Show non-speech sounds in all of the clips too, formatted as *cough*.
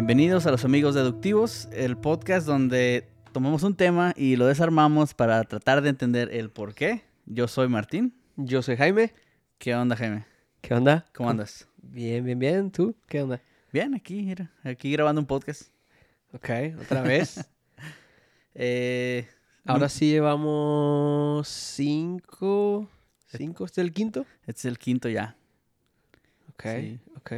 Bienvenidos a los amigos deductivos, el podcast donde tomamos un tema y lo desarmamos para tratar de entender el por qué. Yo soy Martín. Yo soy Jaime. ¿Qué onda, Jaime? ¿Qué onda? ¿Cómo andas? Bien, bien, bien. ¿Tú? ¿Qué onda? Bien, aquí, mira, aquí grabando un podcast. Ok, otra vez. *laughs* Eh, Ahora sí llevamos cinco. ¿Cinco? ¿Este es el quinto? Este es el quinto ya. Ok, Sí. ok.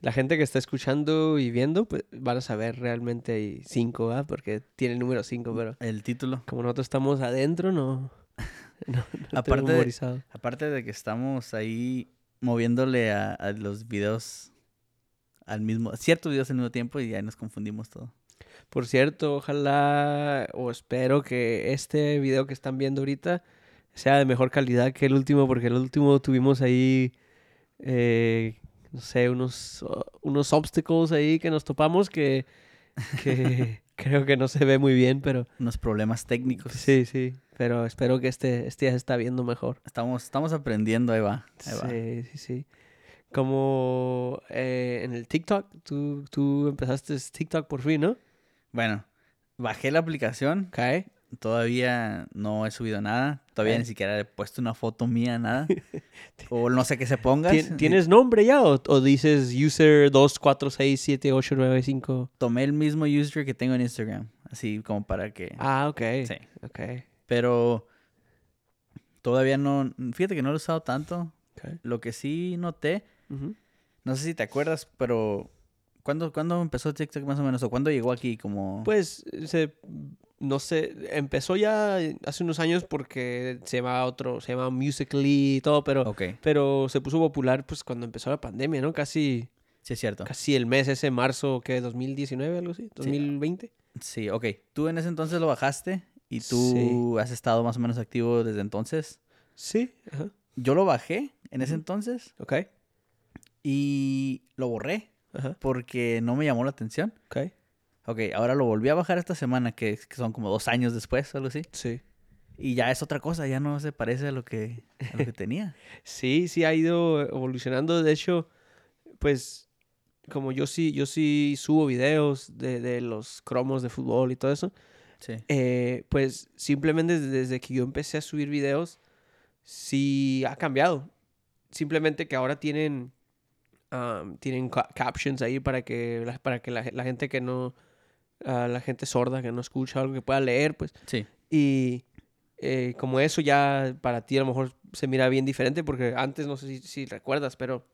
La gente que está escuchando y viendo, pues van a saber realmente hay cinco, ¿verdad? Porque tiene el número cinco, pero El título. como nosotros estamos adentro, no. *laughs* no, no Aparte de-. Aparte de que estamos ahí moviéndole a, a los videos al mismo, ciertos videos al mismo tiempo y ya nos confundimos todo. Por cierto, ojalá o espero que este video que están viendo ahorita sea de mejor calidad que el último, porque el último tuvimos ahí, eh, no sé, unos, unos obstacles ahí que nos topamos que, que *laughs* creo que no se ve muy bien, pero Unos problemas técnicos. sí, sí, pero espero que este, este ya se está viendo mejor. Estamos, estamos aprendiendo, ahí va. Ahí va. Sí, sí, sí. Como eh, en el TikTok, tú, tú empezaste TikTok por fin, ¿no? Bueno, bajé la aplicación. Ok. Todavía no he subido nada. Todavía ni siquiera he puesto una foto mía, nada. *laughs* o no sé qué se ponga. ¿Tien- ¿Tienes nombre ya o, o dices user 24678995? Tomé el mismo user que tengo en Instagram. Así como para que... Ah, ok. Sí. Ok. Pero todavía no... Fíjate que no lo he usado tanto. Lo que sí noté... No sé si te acuerdas, pero... ¿Cuándo, ¿Cuándo empezó TikTok más o menos? ¿O cuándo llegó aquí? Como... Pues, se, no sé, empezó ya hace unos años porque se llama otro, se llama Musical.ly y todo, pero, pero se puso popular pues cuando empezó la pandemia, ¿no? Casi, sí es cierto. casi el mes ese marzo, ¿qué? ¿2019, algo así? ¿2020? Sí, ok. Tú en ese entonces lo bajaste y tú has estado más o menos activo desde entonces. Sí. Ajá. Yo lo bajé en ese entonces Ok. y lo borré Ajá. porque no me llamó la atención. Ok. Ok, ahora lo volví a bajar esta semana, que, que son como dos años después, algo así. Sí. Y ya es otra cosa, ya no se parece a lo que, a lo que tenía. *laughs* Sí, sí ha ido evolucionando. De hecho, pues como yo sí, yo sí subo videos de, de los cromos de fútbol y todo eso, Sí. eh, pues simplemente desde, que yo empecé a subir videos, sí ha cambiado. Simplemente que ahora tienen, um, tienen ca- captions ahí para que, para que la, la gente que no, ah, la gente sorda que no escucha algo que pueda leer, pues Sí. y eh, como eso ya para ti a lo mejor se mira bien diferente, porque antes, no sé si, si recuerdas, pero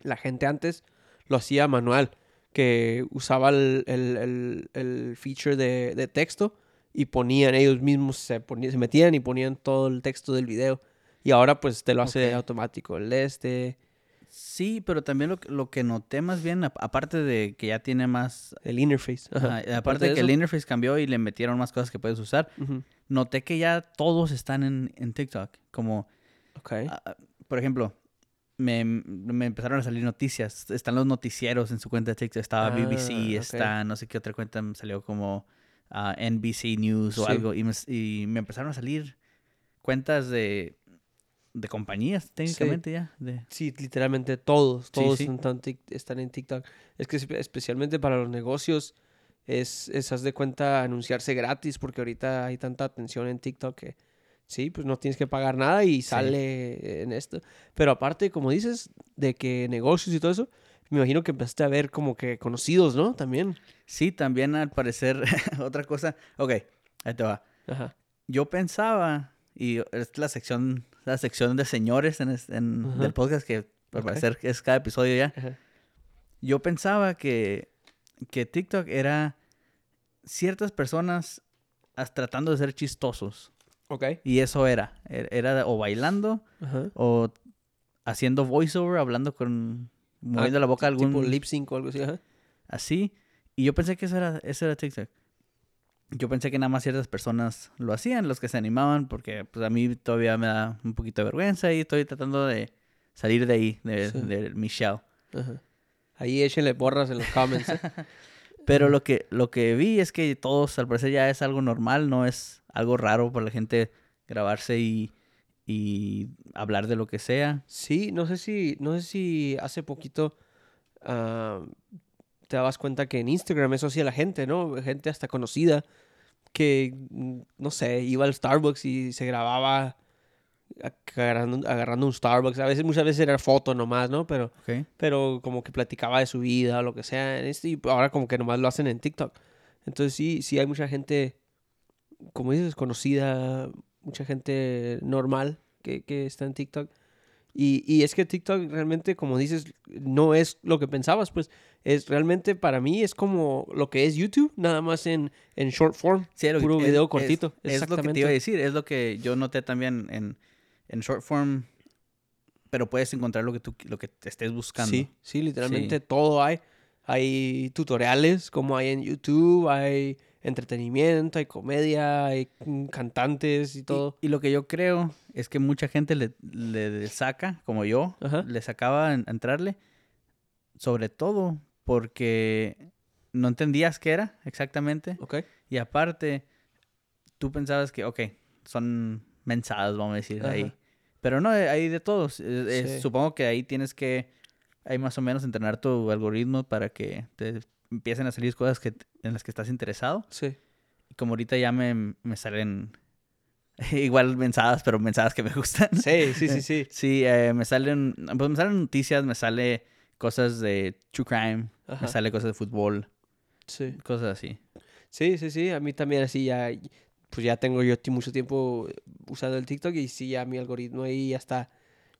la gente antes lo hacía manual, que usaba el, el- el- el feature de, de texto y ponían ellos mismos, se, ponían, se metían y ponían todo el texto del video. Y ahora pues te lo hace Ok. automático. El este, Sí, pero también lo, que- lo que noté más bien, aparte de que ya tiene más... el interface. Ajá. aparte de que el interface cambió y le metieron más cosas que puedes usar, noté que ya todos están en, en TikTok. Como, Ok. ah, ah, por ejemplo, me, me empezaron a salir noticias. Están los noticieros en su cuenta de TikTok. Estaba Ah, BBC, está no sé qué otra cuenta salió como NBC News o Sí. algo. Y me, y me empezaron a salir cuentas de, de compañías técnicamente ya. De, Sí, literalmente todos, todos sí. Están, tic- están en TikTok. Es que espe- especialmente para los negocios es, es, haz de cuenta, anunciarse gratis porque ahorita hay tanta atención en TikTok que sí, pues no tienes que pagar nada y sale en esto. Pero aparte, como dices, de que negocios y todo eso, me imagino que empezaste a ver como que conocidos, ¿no? También. Sí, también al parecer *laughs* otra cosa. Ok, ahí te va. Ajá. Yo pensaba, y es la sección, la sección de señores en, en- del podcast que al Ok. parecer es cada episodio ya. Yo pensaba que, que TikTok era ciertas personas as- tratando de ser chistosos. Ok. Y eso era. Er- Era o bailando o haciendo voiceover, hablando con... moviendo la boca algún... Tipo lip sync o algo así. Ajá. así. Y yo pensé que eso era, eso era TikTok. Yo pensé que nada más ciertas personas lo hacían, los que se animaban, porque pues a mí todavía me da un poquito de vergüenza y estoy tratando de salir de ahí, de, Sí. de mi. Ajá. Ahí échenle porras en los comments. ¿eh? *laughs* Pero lo que, lo que vi es que todos, al parecer, ya es algo normal, no es algo raro para la gente grabarse y, y hablar de lo que sea. Sí, no sé si, no sé si hace poquito ah, te dabas cuenta que en Instagram eso hacía la gente, ¿no? Gente hasta conocida que, mm, no sé, iba al Starbucks y se grababa agarrando, agarrando un Starbucks. A veces, muchas veces era foto nomás, ¿no? Pero, pero como que platicaba de su vida o lo que sea. este, Y ahora como que nomás lo hacen en TikTok. Entonces sí, sí hay mucha gente, como dices, conocida, mucha gente normal que, que está en TikTok. Y, y es que TikTok realmente, como dices, no es lo que pensabas, pues es realmente para mí es como lo que es YouTube, nada más en, en short form, Sí, lo puro es- video cortito. Es, lo que te iba a decir, es lo que yo noté también en, en short form, pero puedes encontrar lo que tú lo que te estés buscando. Sí, sí, literalmente todo hay. Hay tutoriales como hay en YouTube, hay entretenimiento, hay comedia, hay cantantes y todo. Y, lo que yo creo es que mucha gente le, le saca, como yo, Ajá. le sacaba en- entrarle, sobre todo porque no entendías qué era exactamente. Ok. Y aparte, tú pensabas que, ok, son mensadas, vamos a decir, Ajá. ahí. Pero no, hay de todos. Eh. Supongo que ahí tienes que, hay más o menos entrenar tu algoritmo para que te empiecen a salir cosas que, en las que estás interesado. Sí. Y como ahorita ya me, me salen *laughs* igual mensadas, pero mensadas que me gustan. Sí, sí, sí, sí. *laughs* Sí, eh, me salen, pues me salen noticias, me sale cosas de true crime, Ajá. me sale cosas de fútbol, Sí. cosas así. Sí, sí, sí. A mí también así ya, pues ya tengo yo mucho tiempo usando el TikTok y sí, ya mi algoritmo ahí ya está,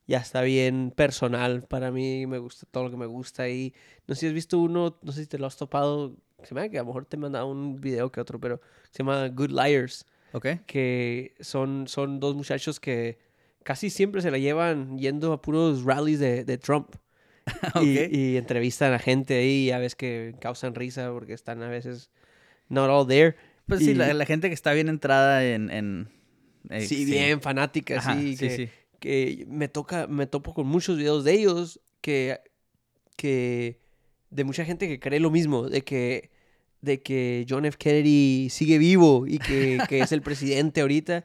ya está bien personal. Para mí me gusta todo lo que me gusta y no sé si has visto uno, no sé si te lo has topado, se me da que a lo mejor te he mandado un video que otro, pero se llama Good Liars, ¿Ok? que son, son dos muchachos que casi siempre se la llevan yendo a puros rallies de, de Trump. *laughs* Ok. Y, y entrevistan a gente ahí, a veces que causan risa porque están a veces not all there. Pues sí, y- la, la gente que está bien entrada en... en eh, sí, bien fanática, Ajá, sí, sí, que, sí. Que me toca, me topo con muchos videos de ellos que, que de mucha gente que cree lo mismo, de que, de que John F. Kennedy sigue vivo y que, que es el *laughs* presidente ahorita,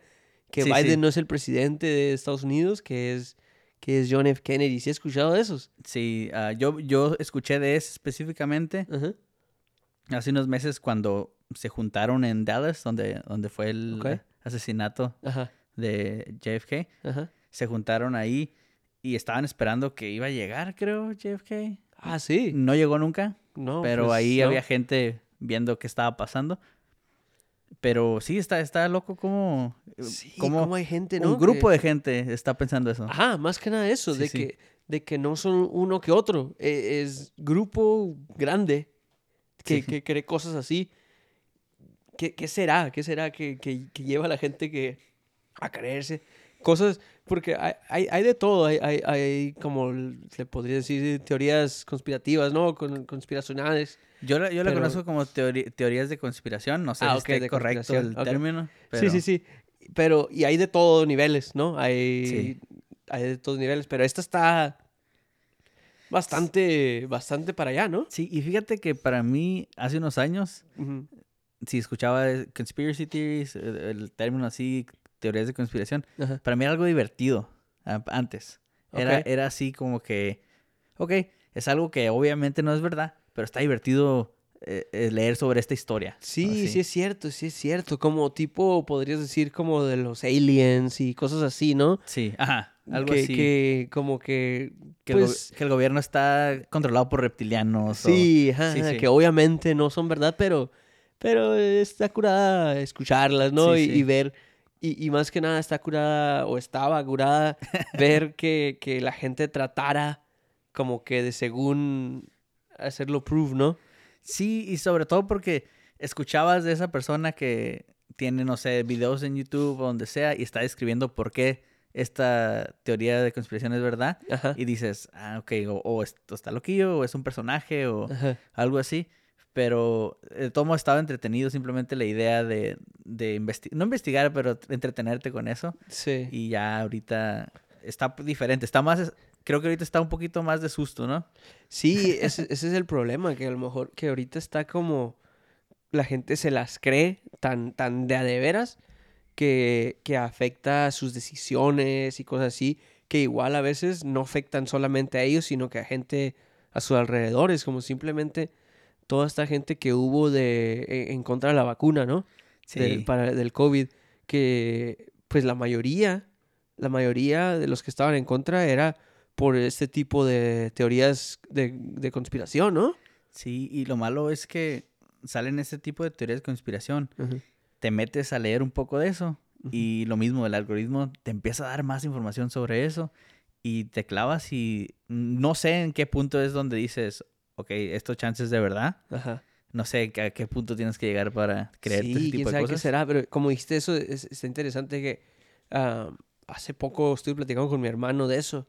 que Sí, Biden sí. no es el presidente de Estados Unidos, que es, que es John F. Kennedy. ¿Sí has escuchado de esos? Sí, ah, yo, yo escuché de ese específicamente hace unos meses cuando se juntaron en Dallas, donde, donde fue el asesinato Ajá. de JFK. Ajá. Se juntaron ahí y estaban esperando que iba a llegar, creo, JFK. Ah, sí. No llegó nunca, No, pero pues, ahí no. había gente viendo qué estaba pasando. Pero sí, está, está loco como, Sí, como cómo hay gente, ¿no? un grupo que- de gente está pensando eso. Ajá, más que nada eso, Sí, de, sí. Que, de que no son uno que otro. e- Es, grupo grande que, Sí. que cree cosas así. ¿Qué, qué será? ¿Qué será que lleva a la gente que, a creerse? Cosas, porque hay, hay, hay de todo. Hay, hay, hay, como se podría decir, teorías conspirativas, ¿no? Con, conspiracionales. Yo la, yo la Pero- conozco como teorías de conspiración, no sé Ah, si ok, esté correcto el término. Sí, pero- sí, sí. Pero, y hay de todos niveles, ¿no? Hay, Sí. hay de todos niveles. Pero esta está bastante, bastante para allá, ¿no? Sí, y fíjate que para mí, hace unos años, si escuchaba conspiracy theories, el término así, teorías de conspiración, Ajá. para mí era algo divertido antes. Era, era así como que, ok, es algo que obviamente no es verdad, pero está divertido eh, eh, leer sobre esta historia. Sí, sí es cierto, sí es cierto. Como tipo, podrías decir como de los aliens y cosas así, ¿no? Sí, ajá, algo que, así. que como que, que, el pues, que el gobierno está controlado por reptilianos. o- sí, ajá, sí, ajá, sí. que obviamente no son verdad, pero, pero está curada escucharlas, ¿no? Sí, y, sí. y ver, y, y más que nada está curada, o estaba curada, *laughs* ver que, que la gente tratara como que de según hacerlo prove, ¿no? Sí, y sobre todo porque escuchabas de esa persona que tiene, no sé, videos en YouTube o donde sea y está describiendo por qué esta teoría de conspiración es verdad. Ajá. Y dices, ah, ok, o, o esto está loquillo, o es un personaje, o Ajá. algo así. Pero el tomo estaba entretenido, simplemente la idea de, de investigar, no investigar, pero entretenerte con eso. Sí. Y ya ahorita está diferente, está más, creo que ahorita está un poquito más de susto, ¿no? Sí, *laughs* ese, ese es el problema, que a lo mejor que ahorita está como la gente se las cree tan, tan de a de veras que, que afecta a sus decisiones y cosas así, que igual a veces no afectan solamente a ellos, sino que a gente a sus alrededores, como simplemente toda esta gente que hubo de, e- en contra de la vacuna, ¿no? Del, Sí. para, del COVID, que pues la mayoría, la mayoría de los que estaban en contra era por este tipo de teorías de, de conspiración, ¿no? Sí, y lo malo es que salen este tipo de teorías de conspiración. Te metes a leer un poco de eso y lo mismo, el algoritmo te empieza a dar más información sobre eso y te clavas y no sé en qué punto es donde dices, ok, esto chance es de verdad. Ajá. No sé a qué punto tienes que llegar para creerte sí, ese quién tipo de sabe cosas. qué será, pero como dijiste eso, es- está interesante que hace poco estuve platicando con mi hermano de eso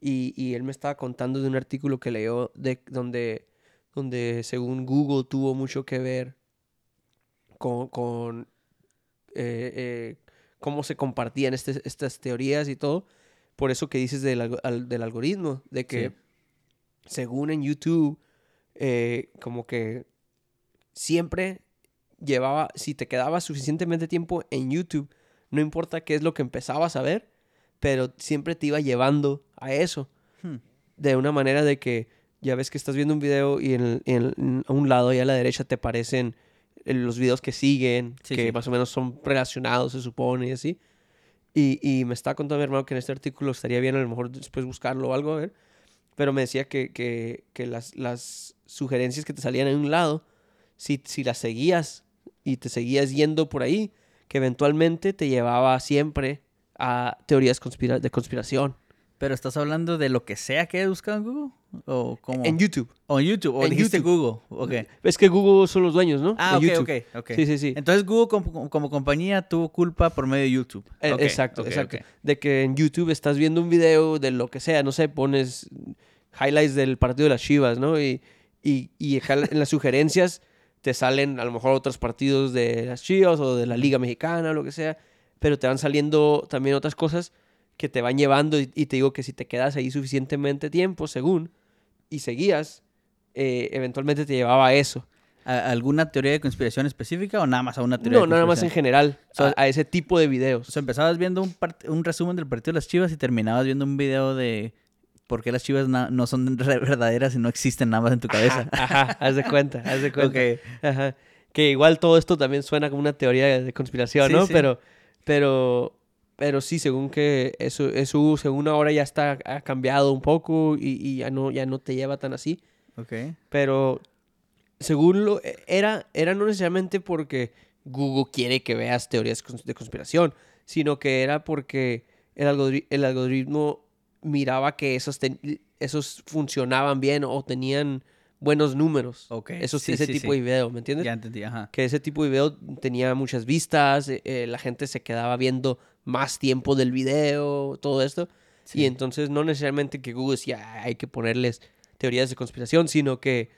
y, y él me estaba contando de un artículo que leyó de donde, donde según Google tuvo mucho que ver con, con eh, eh, cómo se compartían este- estas teorías y todo. Por eso que dices del, algo- al- del algoritmo, de que Sí. Según en YouTube, eh, como que siempre llevaba, si te quedabas suficientemente tiempo en YouTube, no importa qué es lo que empezabas a ver, pero siempre te iba llevando a eso. Hmm. De una manera de que ya ves que estás viendo un video y en, en el- a un lado y a la derecha te aparecen eh, los videos que siguen, Sí, que sí. más o menos son relacionados, se supone, y así. Y, y me estaba contando mi hermano que en este artículo estaría bien a lo mejor después buscarlo o algo, a ver. Pero me decía que, que, que las, las sugerencias que te salían en un lado, si, si las seguías y te seguías yendo por ahí, que eventualmente te llevaba siempre a teorías conspira- de conspiración. Pero estás hablando de lo que sea que hayas buscado en Google o cómo? En YouTube. o en YouTube o en dijiste YouTube. Google. Ok. Es que Google son los dueños, ¿no? Ah, De ok, YouTube. ok, ok. Sí, sí, sí. Entonces Google como, como compañía tuvo culpa por medio de YouTube. Eh, exacto, exacto. De que en YouTube estás viendo un video de lo que sea, no sé, pones highlights del partido de las Chivas, ¿no? Y, y, y en las sugerencias te salen a lo mejor otros partidos de las Chivas o de la Liga Mexicana o lo que sea, pero te van saliendo también otras cosas que te van llevando y, y te digo que si te quedas ahí suficientemente tiempo, según, y seguías, eh, eventualmente te llevaba a eso. ¿A- ¿Alguna teoría de conspiración específica o nada más a una teoría No, de nada más en general, So- a, a ese tipo de videos. O sea, empezabas viendo un, resumen del partido de las Chivas y terminabas viendo un video de por qué las Chivas no son *laughs* verdaderas y no existen nada más en tu cabeza. Ajá, haz de cuenta, haz de cuenta. Ajá. Que igual todo esto también suena como una teoría de conspiración, Sí, ¿no? sí. Pero, pero, pero sí, según que eso, eso según ahora ya está, ha cambiado un poco y, y ya no, ya no te lleva tan así. Ok. Pero según lo, era, era no necesariamente porque Google quiere que veas teorías de conspiración, sino que era porque el, algoritmo, el algoritmo miraba que esos, esos funcionaban bien o tenían buenos números. Ok, Esos, sí, ese sí, tipo sí. de video, ¿me entiendes? Ya entendí, ajá. que ese tipo de video tenía muchas vistas, eh, eh, la gente se quedaba viendo más tiempo del video, todo esto. Y entonces no necesariamente que Google decía "Ah, hay que ponerles teorías de conspiración, sino que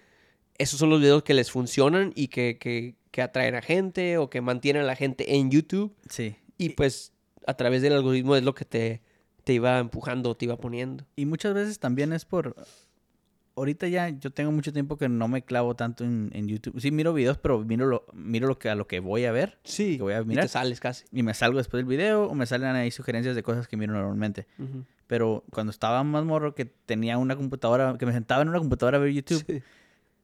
esos son los videos que les funcionan y que, que, que atraen a gente o que mantienen a la gente en YouTube. Sí. Y pues a través del algoritmo es lo que te, te iba empujando, te iba poniendo. Y muchas veces también es por... Ahorita ya yo tengo mucho tiempo que no me clavo tanto en, en YouTube. Sí, miro videos, pero miro lo, miro lo que, a lo que voy a ver. Sí, Que voy a y mirar. te sales casi. Y me salgo después del video o me salen ahí sugerencias de cosas que miro normalmente. Pero cuando estaba más morro que tenía una computadora, que me sentaba en una computadora a ver YouTube, Sí.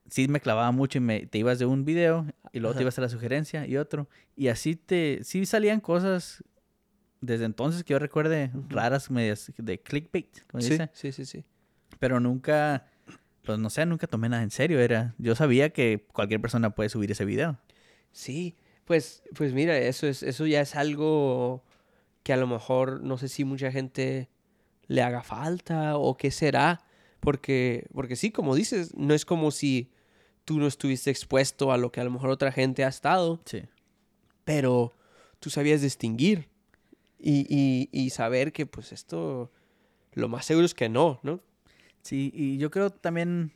sí me clavaba mucho y me, te ibas de un video y luego Ajá. te ibas a la sugerencia y otro. Y así te, sí salían cosas desde entonces que yo recuerde raras, medias de clickbait, como Sí, dice. sí, sí, sí. Pero nunca, pues no sé, nunca tomé nada en serio. Era, yo sabía que cualquier persona puede subir ese video. Sí, pues, pues mira, eso es, eso ya es algo que a lo mejor no sé si mucha gente le haga falta o qué será. Porque, porque sí, como dices, no es como si tú no estuviste expuesto a lo que a lo mejor otra gente ha estado, Sí. pero tú sabías distinguir y, y, y saber que pues esto, lo más seguro es que no, ¿no? Sí, y yo creo también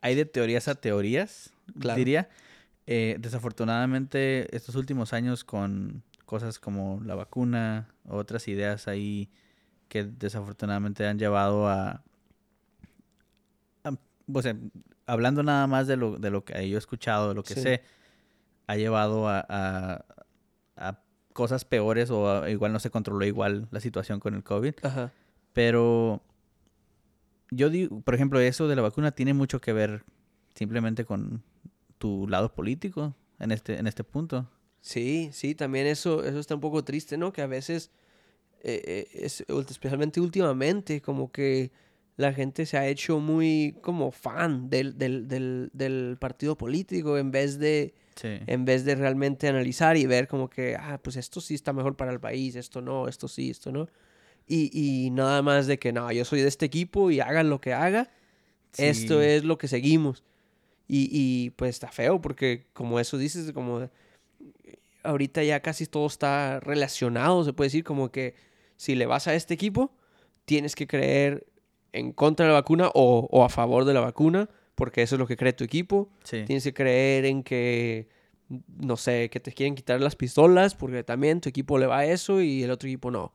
hay de teorías a teorías, Claro. diría. Eh, desafortunadamente, estos últimos años con cosas como la vacuna, otras ideas ahí que desafortunadamente han llevado a... a- o sea, hablando nada más de lo, de lo que yo he escuchado, de lo que Sí. sé, ha llevado a, a- a cosas peores o igual no se controló igual la situación con el COVID. Ajá. Pero yo digo, por ejemplo, eso de la vacuna tiene mucho que ver simplemente con tu lado político en este, en este punto. Sí, sí, también eso, eso está un poco triste, ¿no? Que a veces, eh, eh, es, especialmente últimamente, como que la gente se ha hecho muy como fan del, del, del, del partido político en vez de Sí. en vez de realmente analizar y ver como que, ah, pues esto sí está mejor para el país, esto no, esto sí, esto no. Y, y nada más de que, no, yo soy de este equipo y hagan lo que haga, esto es lo que seguimos. Y, y pues está feo porque como eso dices, como ahorita ya casi todo está relacionado, se puede decir como que si le vas a este equipo, tienes que creer en contra de la vacuna o, o a favor de la vacuna, porque eso es lo que cree tu equipo. Sí. Tienes que creer en que, no sé, que te quieren quitar las pistolas porque también tu equipo le va a eso y el otro equipo no.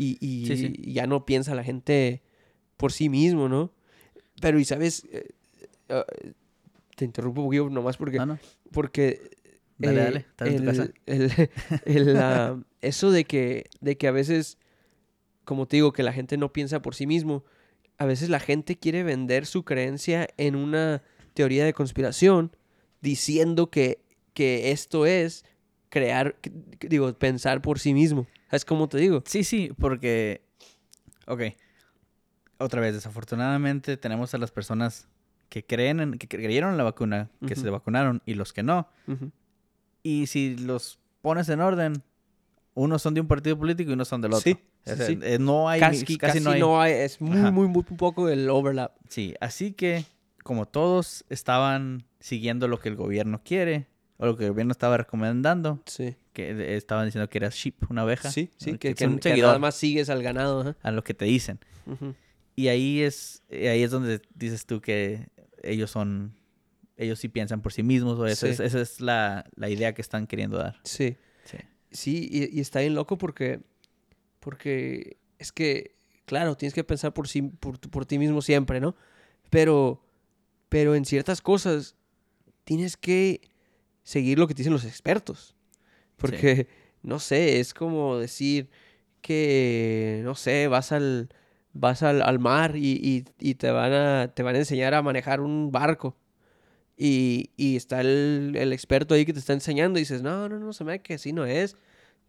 Y, y- Sí, sí. y ya no piensa la gente por sí mismo, ¿no? Pero, y sabes, Eh, eh, te interrumpo un poquito nomás porque, No, no. porque Dale, eh, dale. Tu el- casa. el- el, ah, *laughs* eso de que, de que a veces, como te digo, que la gente no piensa por sí mismo, a veces la gente quiere vender su creencia en una teoría de conspiración diciendo que, que esto es crear, que- digo, pensar por sí mismo. ¿Sabes cómo te digo? Sí, sí, porque. Ok. Otra vez, desafortunadamente tenemos a las personas que creen en, que creyeron en la vacuna, que se vacunaron, y los que no. Y si los pones en orden, unos son de un partido político y unos son del otro. Sí, O sí, sea, sí. eh, no hay Casi, casi, casi no hay. es muy, Ajá. muy, muy poco el overlap. Sí, así que como todos estaban siguiendo lo que el gobierno quiere o lo que el gobierno estaba recomendando, Sí, que estaban diciendo que era sheep, una oveja. sí, sí, ¿no? que, que- que nada más sigues al ganado. a lo que te dicen. Y ahí es eh, ahí es donde dices tú que ellos son ellos sí piensan por sí mismos o esa, Sí. es, esa es la, la idea que están queriendo dar. Sí. Sí. Sí, y, y está bien loco porque, porque es que, claro, tienes que pensar por, sí, por, por ti mismo siempre, ¿no? Pero, pero en ciertas cosas tienes que seguir lo que te dicen los expertos. Porque, no sé, es como decir que, no sé, vas al, vas al, al mar y, y- y te, van a, te van a enseñar a manejar un barco. Y, y está el, el experto ahí que te está enseñando y dices, no, no, no, se me da que así no es.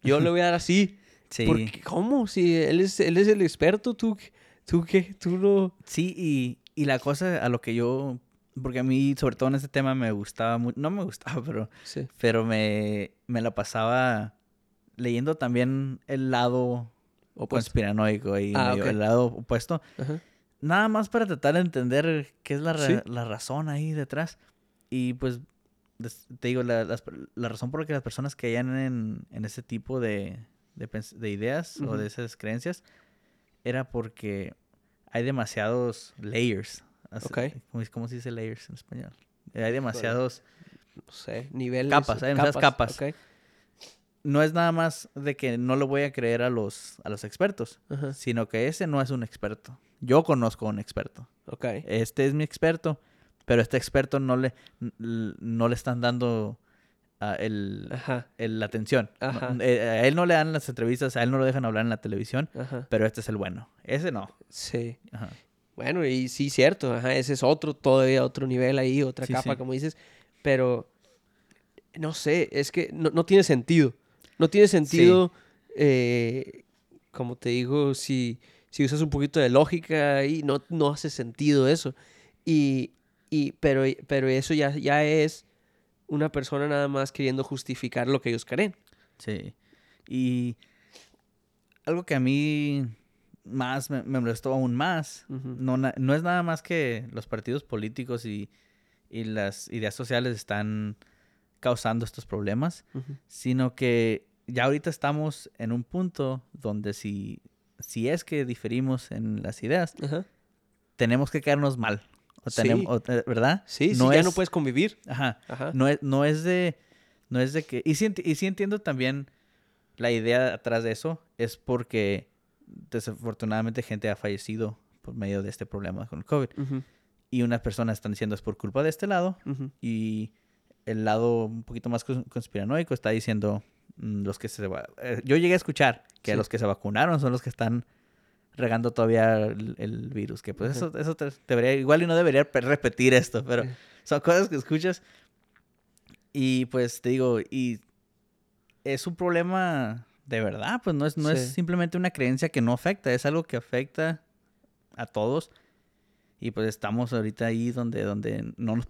Yo le *laughs* voy a dar así. Sí. Porque, ¿Cómo? Si él es, él es el experto, ¿tú, tú qué? Tú no... Sí, y, y la cosa a lo que yo, porque a mí, sobre todo en este tema, me gustaba mucho, no me gustaba, *laughs* pero, Sí. pero me, me la pasaba leyendo también el lado Opuesto. conspiranoico y Ah, medio el lado opuesto, Ajá. nada más para tratar de entender qué es la, ra- Sí. la razón ahí detrás. Y pues, te digo, la, la razón por la que las personas caían en, en ese tipo de, de, ideas o de esas creencias era porque hay demasiados layers. Así- Ok. ¿Cómo, cómo se dice layers en español? Eh, Hay demasiados... No sé, niveles. Capas, hay demasiadas capas. ok. No es nada más de que no le voy a creer a los, a los expertos, sino que ese no es un experto. Yo conozco a un experto. Ok. este es mi experto, pero este experto no le, no le están dando ah, el, la atención. No, Ajá. eh, a él no le dan las entrevistas, a él no lo dejan hablar en la televisión, Ajá. pero este es el bueno. Ese no. Sí. Ajá. Bueno, y sí, cierto. Ajá. Ese es otro, todavía otro nivel ahí, otra Sí, capa, sí. como dices. Pero, no sé, es que no, no tiene sentido. No tiene sentido, eh, como te digo, si, si usas un poquito de lógica ahí, no, no hace sentido eso. Y, y, pero, pero eso ya, ya es una persona nada más queriendo justificar lo que ellos creen. Sí. Y algo que a mí más me, me molestó aún más, Ujú. no, na- no es nada más que los partidos políticos y, y las ideas sociales están causando estos problemas, sino que ya ahorita estamos en un punto donde si, si es que diferimos en las ideas, tenemos que quedarnos mal. O Sí. o, eh, ¿Verdad? Sí, sí, No ya es- no puedes convivir. Ajá. Ajá. No es, no es de. No es de que. Y sí, y sí entiendo también la idea atrás de eso. Es porque desafortunadamente gente ha fallecido por medio de este problema con el COVID. Ujú, Y unas personas están diciendo es por culpa de este lado. Y el lado un poquito más cons- conspiranoico está diciendo mm, los que se eh, yo llegué a escuchar que Sí. los que se vacunaron son los que están regando todavía el, el virus que pues eso eso te- debería igual y no debería pe- repetir esto pero son cosas que escuchas. Y pues te digo, y es un problema de verdad, pues no es, no es simplemente una creencia que no afecta, es algo que afecta a todos. Y pues estamos ahorita ahí donde, donde no nos...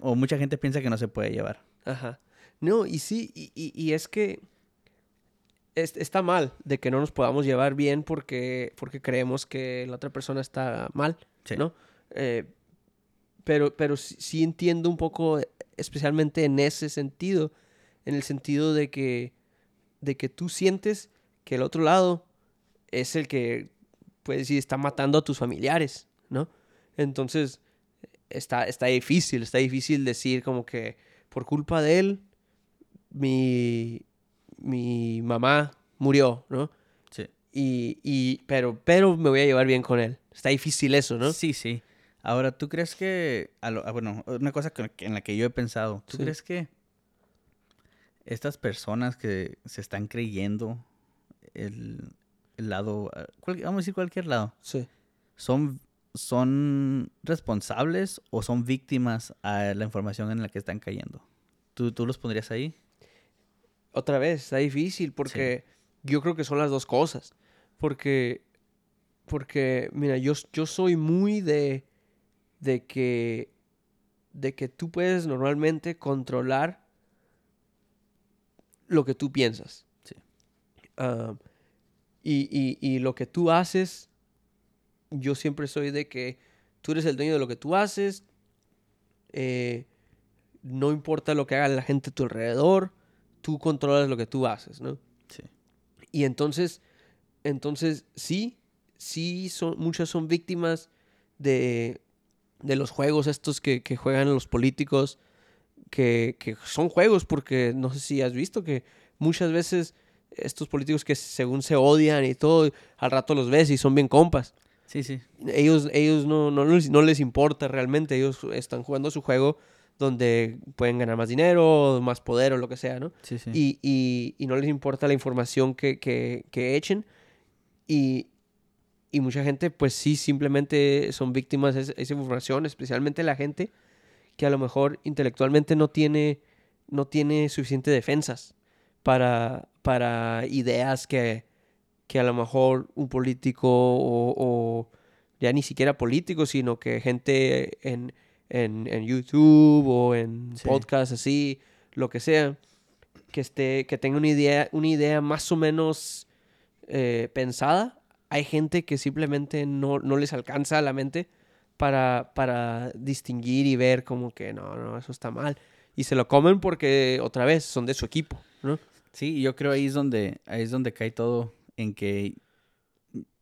O mucha gente piensa que no se puede llevar. Ajá. No, y sí, y, y- y es que es- está mal de que no nos podamos llevar bien porque, porque creemos que la otra persona está mal, Sí. ¿no? Eh, pero, pero sí, sí entiendo un poco, especialmente en ese sentido, en el sentido de que, de que tú sientes que el otro lado es el que, puedes decir, está matando a tus familiares, ¿no? Entonces, está, está difícil, está difícil decir como que por culpa de él, mi, mi mamá murió, ¿no? Sí. Y, y, pero, pero me voy a llevar bien con él. Está difícil eso, ¿no? Sí, sí. Ahora, ¿tú crees que... a lo- bueno, una cosa que- en la que yo he pensado. ¿Tú Sí. crees que estas personas que se están creyendo el, el lado... ah, cual- vamos a decir cualquier lado. Sí. ¿Son, ¿Son responsables o son víctimas a la información en la que están cayendo? ¿Tú, tú los pondrías ahí? Otra vez, está difícil porque yo creo que son las dos cosas. Porque, porque mira, yo, yo soy muy de, de que, de que tú puedes normalmente controlar lo que tú piensas. Sí. Ah, y, y- y lo que tú haces, yo siempre soy de que tú eres el dueño de lo que tú haces. eh, no importa lo que haga la gente a tu alrededor, tú controlas lo que tú haces, ¿no? Sí. Y entonces, entonces sí, sí, son, muchas son víctimas de, de los juegos estos que, que juegan los políticos, que, que son juegos porque no sé si has visto que muchas veces estos políticos que según se odian y todo, al rato los ves y son bien compas. Sí, sí. Ellos, ellos no, no, les, no les importa realmente, ellos están jugando su juego donde pueden ganar más dinero, más poder o lo que sea, ¿no? Sí, sí. y, y- y no les importa la información que, que- que echen. Y, y mucha gente, pues sí, simplemente son víctimas de esa información, especialmente la gente que a lo mejor intelectualmente no tiene, no tiene suficiente defensas para, para ideas que, que a lo mejor un político o, o ya ni siquiera político, sino que gente en, en, en YouTube o en Sí. podcasts así, lo que sea, que, esté, que tenga una idea, una idea más o menos eh, pensada. Hay gente que simplemente no, no les alcanza a la mente para, para distinguir y ver como que no, no, eso está mal. Y se lo comen porque, otra vez, son de su equipo, ¿no? Sí, yo creo ahí es donde, ahí es donde cae todo, en que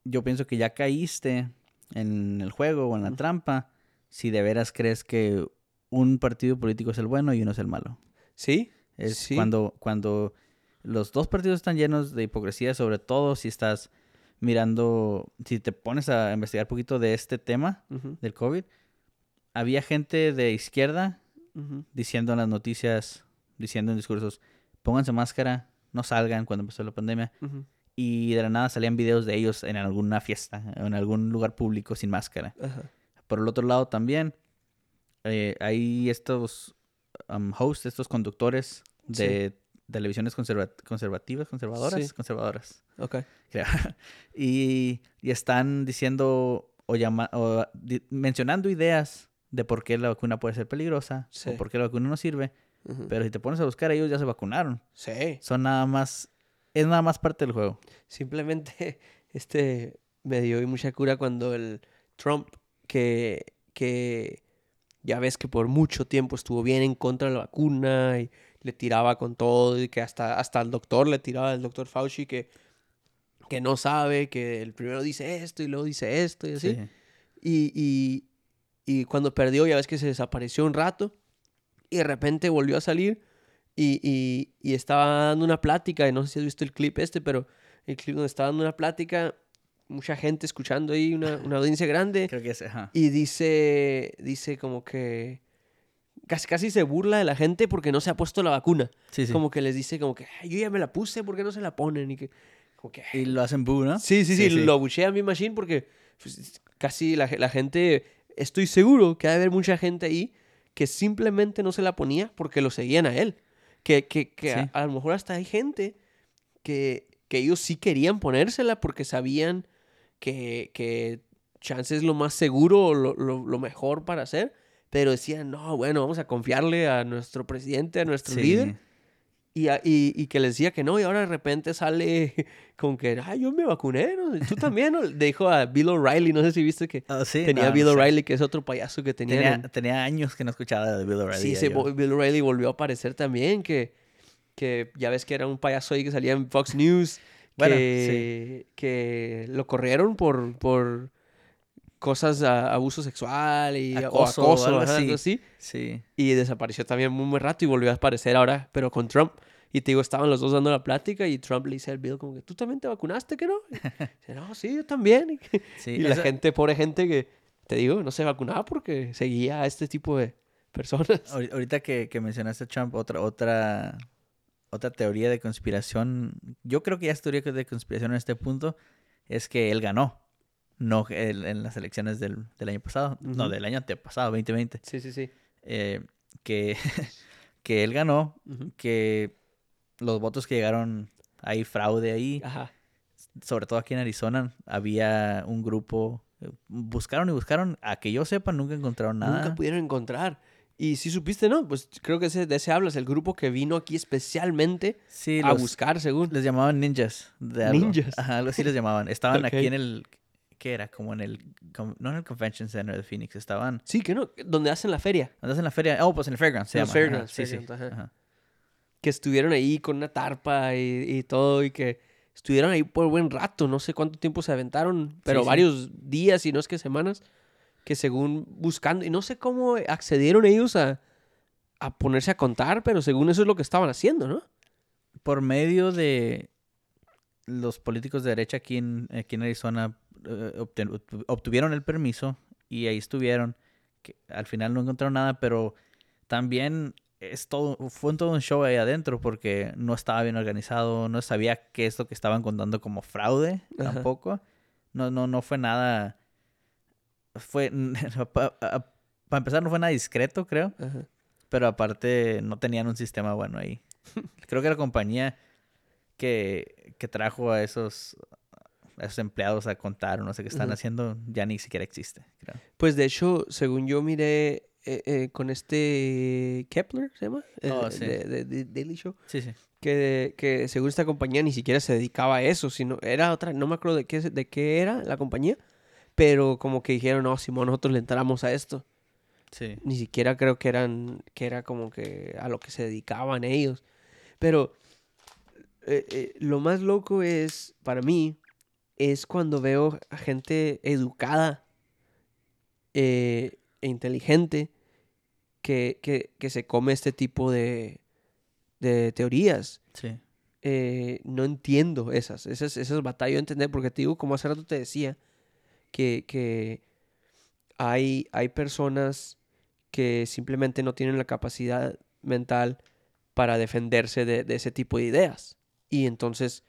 yo pienso que ya caíste en el juego o en la trampa si de veras crees que un partido político es el bueno y uno es el malo. ¿Sí? Es Sí. cuando, cuando los dos partidos están llenos de hipocresía, sobre todo si estás mirando, si te pones a investigar un poquito de este tema del COVID, había gente de izquierda diciendo en las noticias, diciendo en discursos, pónganse máscara, no salgan cuando empezó la pandemia. Y de la nada salían videos de ellos en alguna fiesta, en algún lugar público sin máscara. Por el otro lado también, eh, hay estos um, hosts, estos conductores de televisiones conserva- conservativas, conservadoras, Sí. conservadoras, Ok. creo. *laughs* y, y están diciendo o, llama, o mencionando ideas de por qué la vacuna puede ser peligrosa Sí. o por qué la vacuna no sirve. Pero si te pones a buscar, ellos ya se vacunaron. Sí. Son nada más, es nada más parte del juego. Simplemente, *laughs* este, me dio mucha cura cuando el Trump, que, que ya ves que por mucho tiempo estuvo bien en contra de la vacuna y le tiraba con todo y que hasta, hasta el doctor le tiraba, el doctor Fauci, que, que no sabe, que el primero dice esto y luego dice esto y así. Sí. Y, y, y cuando perdió, ya ves que se desapareció un rato. Y de repente volvió a salir. Y, y, y estaba dando una plática. Y no sé si has visto el clip este, pero el clip donde estaba dando una plática. Mucha gente escuchando ahí, una, *laughs* una audiencia grande. Creo que es, ajá. Y dice, dice como que casi, casi se burla de la gente porque no se ha puesto la vacuna. Sí, sí. Como que les dice como que "Ay, yo ya me la puse, ¿por qué no se la ponen? Y que como que Y lo hacen boo, ¿no? Sí, sí, sí, lo abuchea a mi machine porque pues, casi la, la gente, estoy seguro que ha de haber mucha gente ahí que simplemente no se la ponía porque lo seguían a él. Que, que, que Sí. a, a lo mejor hasta hay gente que, que ellos sí querían ponérsela porque sabían que, que chance es lo más seguro o lo, lo- lo mejor para hacer. Pero decían, no, bueno, vamos a confiarle a nuestro presidente, a nuestro Sí. líder. Y, a- y, y que les decía que no, y ahora de repente sale *laughs* con que, ay, yo me vacuné, ¿no? Tú también, dijo a Bill O'Reilly, no sé si viste que Ah, sí, tenía no, Bill. O'Reilly, que es otro payaso que tenía. Tenía, en- tenía años que no escuchaba de Bill O'Reilly. sí, bo- Bill O'Reilly volvió a aparecer también, que, que ya ves que era un payaso ahí que salía en Fox News, Bueno, que, que lo corrieron por, por cosas, a- abuso sexual y Acoso, o acoso, algo ajá, así. Sí. Y desapareció también muy, muy rato y volvió a aparecer ahora, pero con Trump. Y te digo, estaban los dos dando la plática y Trump le dice al Bill como que, ¿tú también te vacunaste, que no? Y dice, no, sí, yo también. *laughs* sí. y la esa- gente, pobre gente que, te digo, no se vacunaba porque seguía a este tipo de personas. ahori- Ahorita que, que mencionaste a Trump, otra, otra, otra teoría de conspiración, yo creo que ya es teoría de conspiración en este punto, es que él ganó. No el- en las elecciones del, del año pasado, no, del año antepasado, 2020. Sí, sí, sí. eh, que, *laughs* que él ganó, que los votos que llegaron, hay fraude ahí, Ajá. sobre todo aquí en Arizona, había un grupo, eh, buscaron y buscaron, a que yo sepa, nunca encontraron nada. Nunca pudieron encontrar. Y si supiste, ¿no? Pues creo que ese, de ese hablas, el grupo que vino aquí especialmente Sí, a los- buscar, según. les llamaban ninjas. De algo. Ninjas. Ajá, algo así les llamaban. Estaban *laughs* aquí en el, ¿qué era? Como en el, no en el Convention Center de Phoenix, estaban, Sí, que no, donde hacen la feria. andas en la feria, oh, pues en el Fairgrounds se Los llama. Fairgrounds, Ajá, sí, sí. Fairgrounds, ajá. ajá. que estuvieron ahí con una tarpa y, y todo y que estuvieron ahí por buen rato, no sé cuánto tiempo se aventaron, pero sí. varios días y no es que semanas, que según buscando, y no sé cómo accedieron ellos a, a ponerse a contar, pero según eso es lo que estaban haciendo, ¿no? Por medio de los políticos de derecha aquí en, aquí en Arizona eh, obten- obtuvieron el permiso y ahí estuvieron. Que al final no encontraron nada, pero también es todo, fue un- todo un show ahí adentro porque no estaba bien organizado, no sabía qué es lo que estaban contando como fraude Ajá. tampoco. No, no, no fue nada. Fue. *laughs* Para empezar, no fue nada discreto, creo. Ajá. Pero aparte, no tenían un sistema bueno ahí. *laughs* Creo que la compañía que, que trajo a esos, a esos empleados a contar o no sé qué están haciendo ya ni siquiera existe, creo. Pues de hecho, según yo miré eh, eh, con este Kepler, ¿se llama? El- Oh, el sí. de, de- de Daily Show. Sí, sí. que, que según esta compañía ni siquiera se dedicaba a eso, sino era otra, no me acuerdo de qué, de qué era la compañía, pero como que dijeron, no, Simón, nosotros le entramos a esto. Sí. Ni siquiera creo que eran, que era como que a lo que se dedicaban ellos. Pero eh, eh, lo más loco es, para mí, es cuando veo a gente educada eh, e inteligente que, que, que se come este tipo de, de teorías Sí. no entiendo esas, esas, esas batallas de entender, porque te digo, como hace rato te decía, que, que hay, hay personas que simplemente no tienen la capacidad mental para defenderse de, de ese tipo de ideas. Y entonces,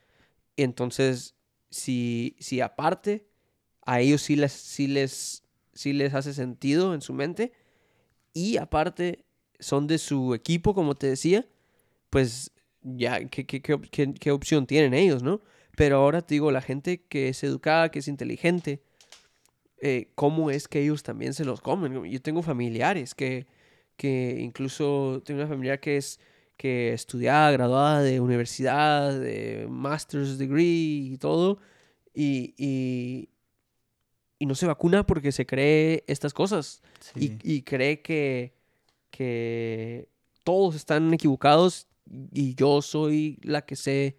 entonces si, si aparte a ellos sí les, les, les hace sentido en su mente, y aparte son de su equipo, como te decía, pues ya, ¿qué, qué, qué- qué opción tienen ellos, no? Pero ahora te digo, la gente que es educada, que es inteligente, eh, ¿cómo es que ellos también se los comen? Yo tengo familiares que, que incluso tengo una familiar que es que estudiada, graduada de universidad, de master's degree y todo, y, y, y no se vacuna porque se cree estas cosas sí. y, y cree que, que todos están equivocados y yo soy la que sé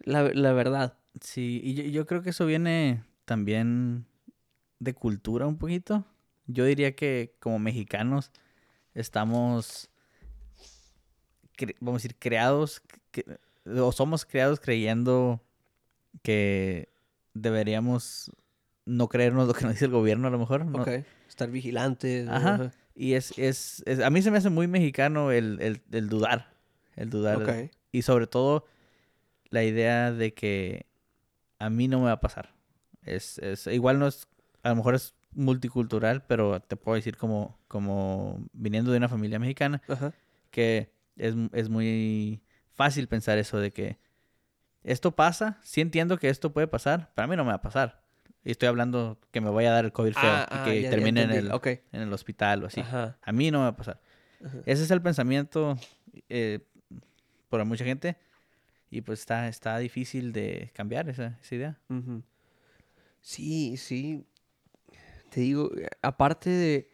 la, la verdad. Sí, y yo, yo creo que eso viene también de cultura un poquito. Yo diría que como mexicanos estamos, vamos a decir, creados, que- o somos creados creyendo que deberíamos no creernos lo que nos dice el gobierno a lo mejor. ¿no? Ok. Estar vigilantes. Ajá. Y es, es, es- a mí se me hace muy mexicano el, el, el dudar, el dudar. Y sobre todo la idea de que a mí no me va a pasar. Es, es, igual no es, a lo mejor es multicultural, pero te puedo decir como, como viniendo de una familia mexicana, Ajá. que es, es muy fácil pensar eso de que esto pasa, sí entiendo que esto puede pasar, pero a mí no me va a pasar. Y estoy hablando que me vaya a dar el COVID feo Ah, y ah, que ya- ya termine en el, en el hospital o así. Ajá. A mí no me va a pasar. Ajá. Ese es el pensamiento eh, por mucha gente y pues está, está difícil de cambiar esa, esa idea. Sí, sí. Te digo, eh, aparte de,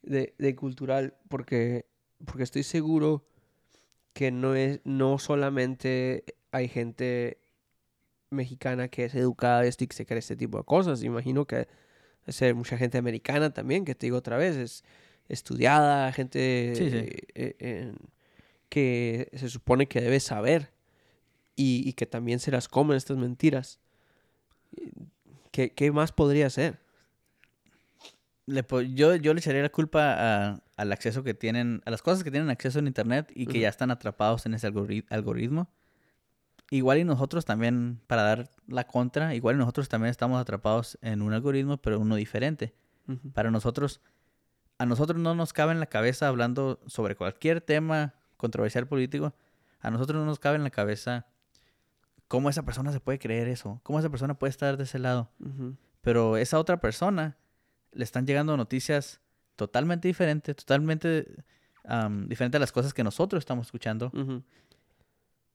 de, de cultural, porque, porque estoy seguro que no es, no solamente hay gente mexicana que es educada de esto y que se cree este tipo de cosas. Imagino que hay mucha gente americana también, que te digo otra vez, es estudiada, gente Sí, sí. eh, en- que se supone que debe saber y, y que también se las comen estas mentiras. ¿Qué, qué más podría ser? Le yo, yo le echaría la culpa a- al acceso que tienen, a las cosas que tienen acceso en internet y que Ujú. ya están atrapados en ese algori- algoritmo. Igual y nosotros también, para dar la contra, igual y nosotros también estamos atrapados en un algoritmo, pero uno diferente. Ujú. Para nosotros, a nosotros no nos cabe en la cabeza hablando sobre cualquier tema controversial político, a nosotros no nos cabe en la cabeza cómo esa persona se puede creer eso, cómo esa persona puede estar de ese lado. Ujú. Pero esa otra persona le están llegando noticias totalmente diferentes, totalmente am, diferentes a las cosas que nosotros estamos escuchando. Ujú.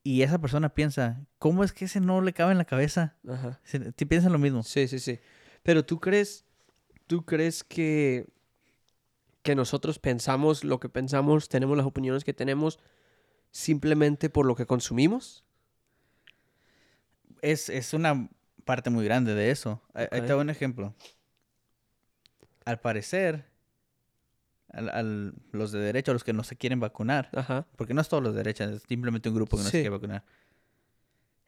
Y esa persona piensa, ¿cómo es que ese no le cabe en la cabeza? Ajá. Se- piensan lo mismo. Sí, sí, sí. Pero tú crees, tú crees que, que nosotros pensamos lo que pensamos, tenemos las opiniones que tenemos simplemente por lo que consumimos? Es, es una parte muy grande de eso. Ahí ahí te doy un ejemplo. Al parecer, al, al- los de derecha, los que no se quieren vacunar, Ajá. porque no es todos los de derecha, es simplemente un grupo que no se quiere vacunar.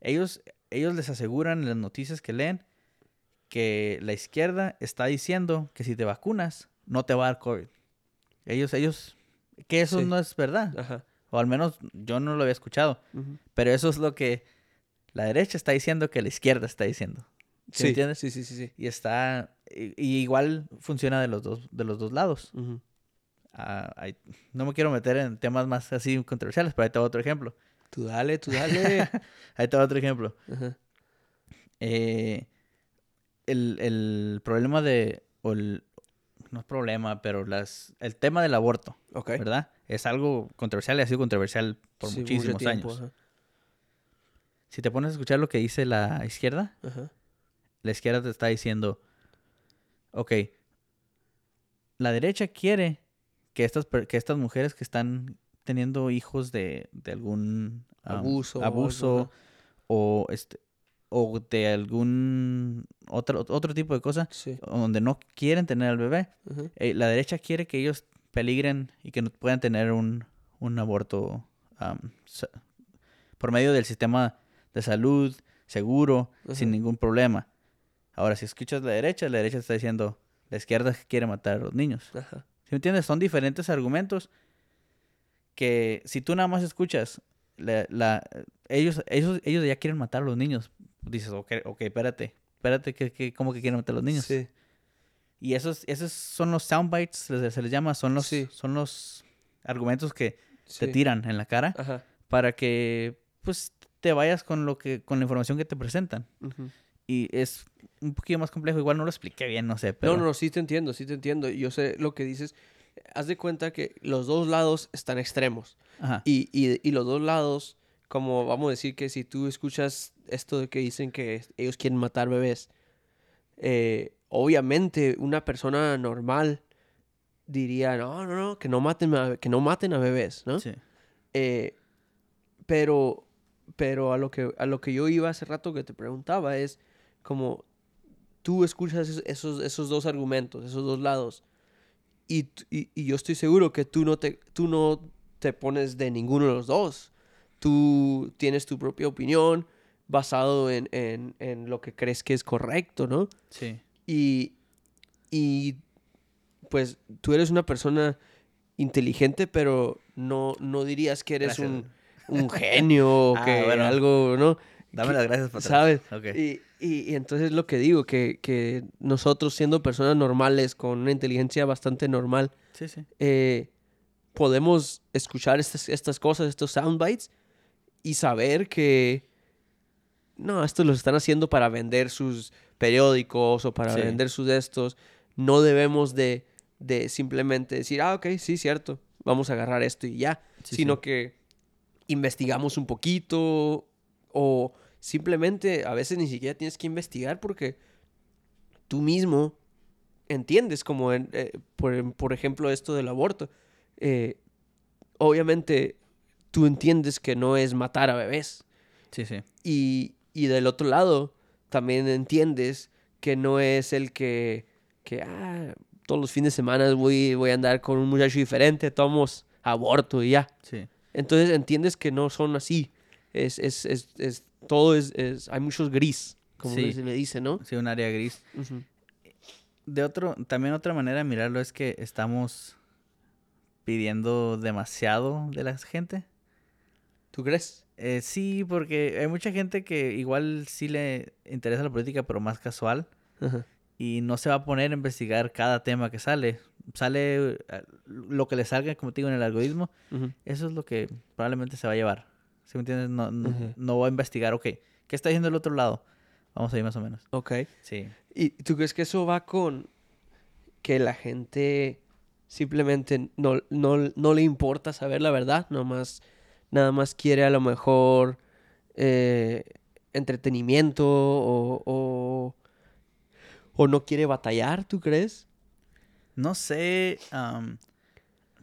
Ellos, ellos les aseguran en las noticias que leen que la izquierda está diciendo que si te vacunas, no te va a dar COVID. Ellos, ellos, que eso Sí. no es verdad. Ajá. O al menos yo no lo había escuchado. Pero eso es lo que la derecha está diciendo que la izquierda está diciendo. ¿Sí entiendes? Sí, sí, sí, sí. Y está. Y, y igual funciona de los dos, de los dos lados. Ah, hay- no me quiero meter en temas más así controversiales, pero ahí te va otro ejemplo. Tú dale, tú *laughs* dale. Ahí te va otro ejemplo. Eh, el, el problema de. O el, no es problema, pero las, el tema del aborto, Ok. ¿verdad? Es algo controversial y ha sido controversial por Sí, muchísimos tiempo, años. ajá. Si te pones a escuchar lo que dice la izquierda, Ajá. La izquierda te está diciendo, ok, la derecha quiere que estas, que estas mujeres que están teniendo hijos de, de algún Abuso o algo, abuso o, este, o de algún otro, otro tipo de cosa, Sí. donde no quieren tener al bebé, eh, la derecha quiere que ellos peligren y que no puedan tener un, un aborto por medio del sistema de salud seguro, sin ningún problema. Ahora, si escuchas la derecha, la derecha está diciendo, la izquierda quiere matar a los niños. Ajá. ¿Sí me entiendes? Son diferentes argumentos que si tú nada más escuchas, la, la- ellos, ellos, ellos ya quieren matar a los niños. Dices, ok, ok, espérate, espérate, que, que, ¿cómo que quieren matar a los niños? Sí. Y esos, esos son los soundbites, se, se les llama, son los, Sí. son los argumentos que te sí. tiran en la cara Ajá. para que pues te vayas con lo que, con la información que te presentan. Ujú. Y es un poquito más complejo, igual no lo expliqué bien, no sé, pero No, no, sí te entiendo, sí te entiendo. Yo sé lo que dices. Haz de cuenta que los dos lados están extremos. Ajá. Y, y, y los dos lados, como vamos a decir que si tú escuchas esto de que dicen que ellos quieren matar bebés, eh, obviamente una persona normal diría, no, no, no, que no maten a, que no maten a bebés, ¿no? Sí. Eh, pero, pero a lo que a lo que yo iba hace rato que te preguntaba es como tú escuchas es- esos, esos dos argumentos, esos dos lados, y, y, y yo estoy seguro que tú no te tú no te pones de ninguno de los dos. Tú tienes tu propia opinión basado en, en, en lo que crees que es correcto, ¿no? Sí. Y, y pues tú eres una persona inteligente, pero no, no dirías que eres un, un genio o *laughs* Ah, que bueno. algo, ¿no? Dame las gracias, patrón. ¿Sabes? Ok. Y, Y, entonces lo que digo, que, que nosotros siendo personas normales, con una inteligencia bastante normal, Sí, sí. eh, podemos escuchar estas, estas cosas, estos soundbites, y saber que no, esto lo están haciendo para vender sus periódicos o para Sí. vender sus estos. No debemos de, de simplemente decir, ah, ok, sí, cierto, vamos a agarrar esto y ya. Sino que investigamos un poquito o simplemente a veces ni siquiera tienes que investigar porque tú mismo entiendes como en, eh, por, por ejemplo esto del aborto. Eh, obviamente tú entiendes que no es matar a bebés Sí, sí. y, y del otro lado también entiendes que no es el que, que ah, todos los fines de semana voy, voy a andar con un muchacho diferente, tomos aborto y ya. Sí. Entonces entiendes que no son así. Es, es, es, es- todo es, es- hay muchos gris, como Sí. se le dice, ¿no? Sí, un área gris. De otro, también otra manera de mirarlo es que estamos pidiendo demasiado de la gente. ¿Tú crees? Eh, sí, porque hay mucha gente que igual sí le interesa la política, pero más casual. Ajá. Y no se va a poner a investigar cada tema que sale. Sale eh, lo que le salga, como te digo, en el algoritmo. Eso es lo que probablemente se va a llevar. ¿Sí me entiendes? No, no, va a investigar, ok, ¿qué está diciendo el otro lado? Vamos a ir más o menos. Ok. Sí. ¿Y tú crees que eso va con que la gente simplemente no, no, no le importa saber la verdad? Nomás, nada más quiere a lo mejor eh, entretenimiento o, o, o no quiere batallar, ¿tú crees? No sé,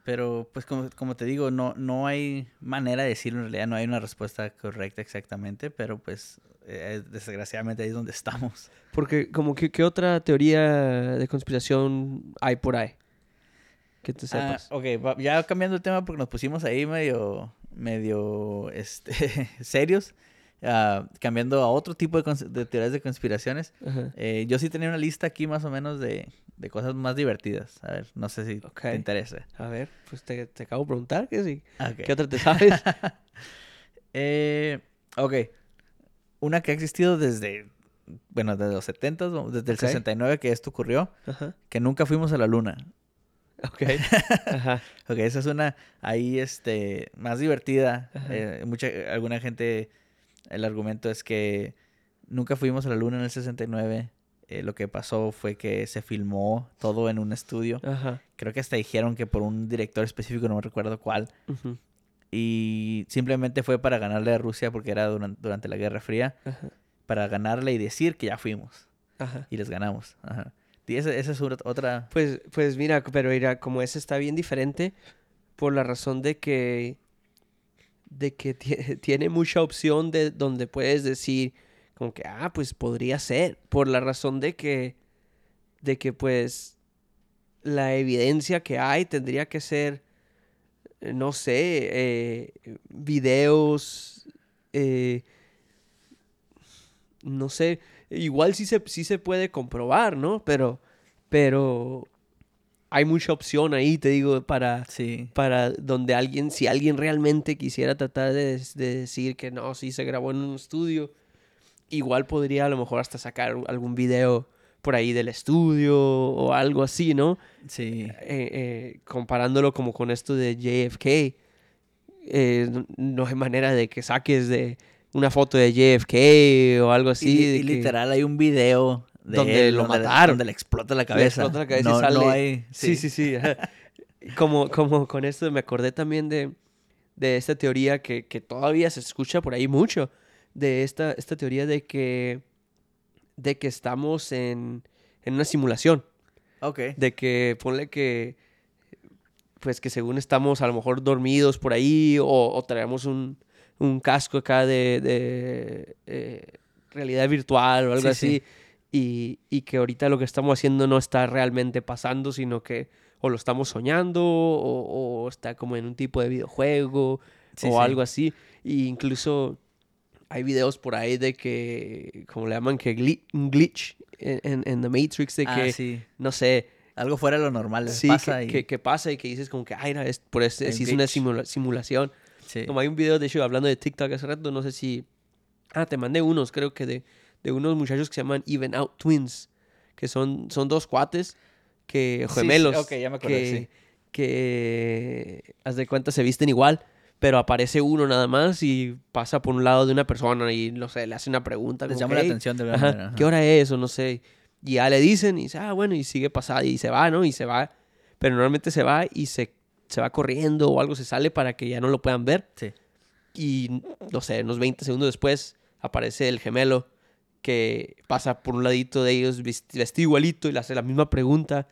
pero pues como, como te digo, no, no hay manera de decirlo en realidad, no hay una respuesta correcta exactamente, pero pues eh, desgraciadamente ahí es donde estamos. Porque como que qué otra teoría de conspiración hay por ahí que te Ah, sepas. ok, va- ya cambiando el tema porque nos pusimos ahí medio, medio, este, *laughs* serios, ah, cambiando a otro tipo de, de teorías de conspiraciones. Eh, yo sí tenía una lista aquí más o menos de, de cosas más divertidas. A ver, no sé si te interesa. A ver, pues te, te acabo de preguntar que sí. ¿Qué otra te sabes? *laughs* Eh, ok. Una que ha existido desde, bueno, desde los 70, desde el Ok. 69 que esto ocurrió, Ajá. que nunca fuimos a la luna. Ok. *laughs* Ajá. Ok, esa es una ahí, este, más divertida. Eh, mucha, alguna gente, el argumento es que nunca fuimos a la luna en el 69. Eh, lo que pasó fue que se filmó todo en un estudio. Ajá. Creo que hasta dijeron que por un director específico, no me recuerdo cuál. Y simplemente fue para ganarle a Rusia porque era duran- durante la Guerra Fría. Ajá. Para ganarle y decir que ya fuimos. Ajá. Y les ganamos. Ajá. Y esa, esa es otra... Pues, pues mira, pero mira, como ese está bien diferente por la razón de que de que tie- *laughs* tiene mucha opción de donde puedes decir como que ah, pues podría ser por la razón de que de que pues la evidencia que hay tendría que ser eh, no sé, eh, videos eh, no sé, igual sí se, sí se puede comprobar, ¿no? Pero, pero hay mucha opción ahí, te digo, para, Sí. para donde alguien, si alguien realmente quisiera tratar de, de decir que no, sí se grabó en un estudio, igual podría a lo mejor hasta sacar algún video por ahí del estudio o algo así, ¿no? Sí. Eh, eh, comparándolo como con esto de JFK, eh, no, hay manera de que saques de una foto de JFK o algo así. y, y que- literal hay un video de Donde él lo donde le- mataron. donde le explota la Le cabeza. explota la cabeza y no, sale- no hay... Sí, sí, sí. como, como con esto me acordé también de, de esta teoría que, que todavía se escucha por ahí mucho. De esta, esta teoría de que, de que estamos en, en una simulación. Ok. De que ponle que, pues que según estamos a lo mejor dormidos por ahí o, o traemos un, un casco acá de, de, eh, realidad virtual o algo Sí, así. sí. Y, y que ahorita lo que estamos haciendo no está realmente pasando, sino que o lo estamos soñando o, o está como en un tipo de videojuego Sí, o sí. algo así. Y incluso hay videos por ahí de que, como le llaman, que glitch en, en, en The Matrix, de Ah, que, sí. no sé, Algo fuera de lo normal sí, pasa que, y... que, que pasa y que dices como que, ay, no, es, por eso, un sí es una simula- simulación. sí. Como hay un video, de hecho, hablando de TikTok hace rato, no sé si... Ah, te mandé unos, creo que de, de unos muchachos que se llaman Even Out Twins, que son, son dos cuates que Sí, sí, gemelos. ya me acordé, que, sí. que, haz de cuenta, se visten igual, pero aparece uno nada más y pasa por un lado de una persona y, no sé, le hace una pregunta. Les como llama la "Hey, atención de Ajá, manera. ¿Qué hora es? O no sé. Y ya le dicen y dice, ah, bueno, y sigue pasando y se va, ¿no? Y se va. Pero normalmente se va y se, se va corriendo o algo se sale para que ya no lo puedan ver. Sí. Y no sé, unos 20 segundos después aparece el gemelo que pasa por un ladito de ellos vesti- vestido igualito y le hace la misma pregunta.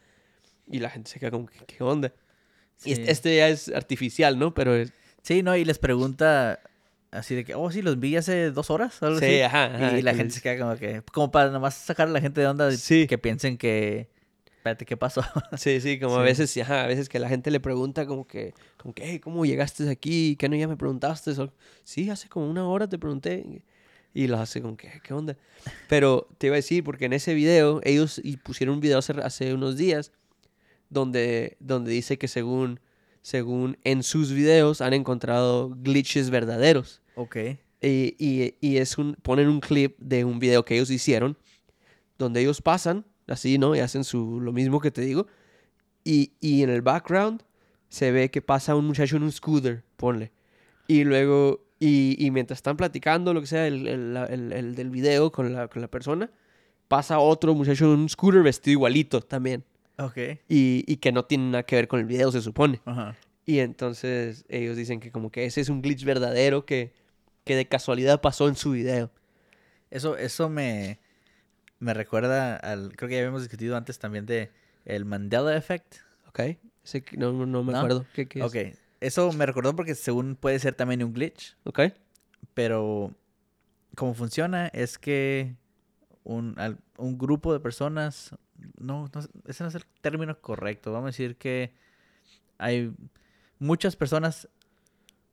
Y la gente se queda como, ¿qué, onda? Y Sí. este, este ya es artificial, ¿no? Pero es- Sí, ¿no? Y les pregunta así de que, oh, sí, los vi hace dos horas, o algo Sí, así. ajá, ajá, Y la gente se queda como que, como para nomás sacar a la gente de onda, Sí. que piensen que, espérate, ¿qué pasó? *laughs* Sí, sí, como a veces, sí, ajá, a veces que la gente le pregunta como que, como que, "Hey, ¿cómo llegaste aquí? ¿Qué no ya me preguntaste? O, sí, hace como una hora te pregunté. Y los hace como que, ¿qué onda? Pero te iba a decir, porque en ese video, ellos y pusieron un video hace, hace unos días donde, donde dice que según, según en sus videos han encontrado glitches verdaderos. ok. Y, y- y es un, ponen un clip de un video que ellos hicieron, donde ellos pasan, así, ¿no? Y hacen su, lo mismo que te digo. Y, y en el background se ve que pasa un muchacho en un scooter, ponle. Y luego, y, y mientras están platicando, lo que sea, el, el- la- el- el del video con la, con la persona, pasa otro muchacho en un scooter vestido igualito también. Ok. Y, y que no tiene nada que ver con el video, se supone. Ajá. Y entonces ellos dicen que como que ese es un glitch verdadero que, que de casualidad pasó en su video. Eso, eso me, me recuerda al, creo que ya habíamos discutido antes también de el Mandela Effect. ¿Ok? Ese no, no, me ¿No? acuerdo. ¿Qué, qué es? Ok. Eso me recordó porque según puede ser también un glitch, ¿Ok? pero cómo funciona es que un, al- un grupo de personas, no, no, ese no es el término correcto, vamos a decir que hay muchas personas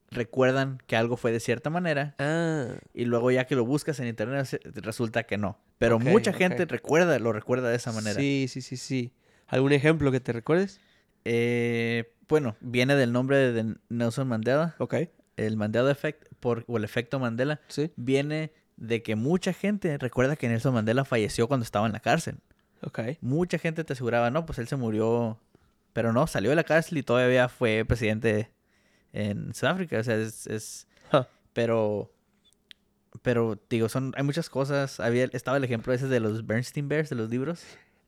recuerdan que algo fue de cierta manera Ah, y luego ya que lo buscas en internet resulta que no. Pero mucha gente recuerda, lo recuerda de esa manera. sí, sí, sí, sí. ¿Algún ejemplo que te recuerdes? Eh, bueno, viene del nombre de Nelson Mandela, Ok. el Mandela Effect, por, o el efecto Mandela, Sí. viene de que mucha gente recuerda que Nelson Mandela falleció cuando estaba en la cárcel. Ok. Mucha gente te aseguraba, no, pues él se murió, pero no, salió de la cárcel y todavía fue presidente en Sudáfrica, o sea, es... es-. Pero, pero, digo, son, hay muchas cosas, había, estaba el ejemplo ese de los Bernstein Bears, de los libros.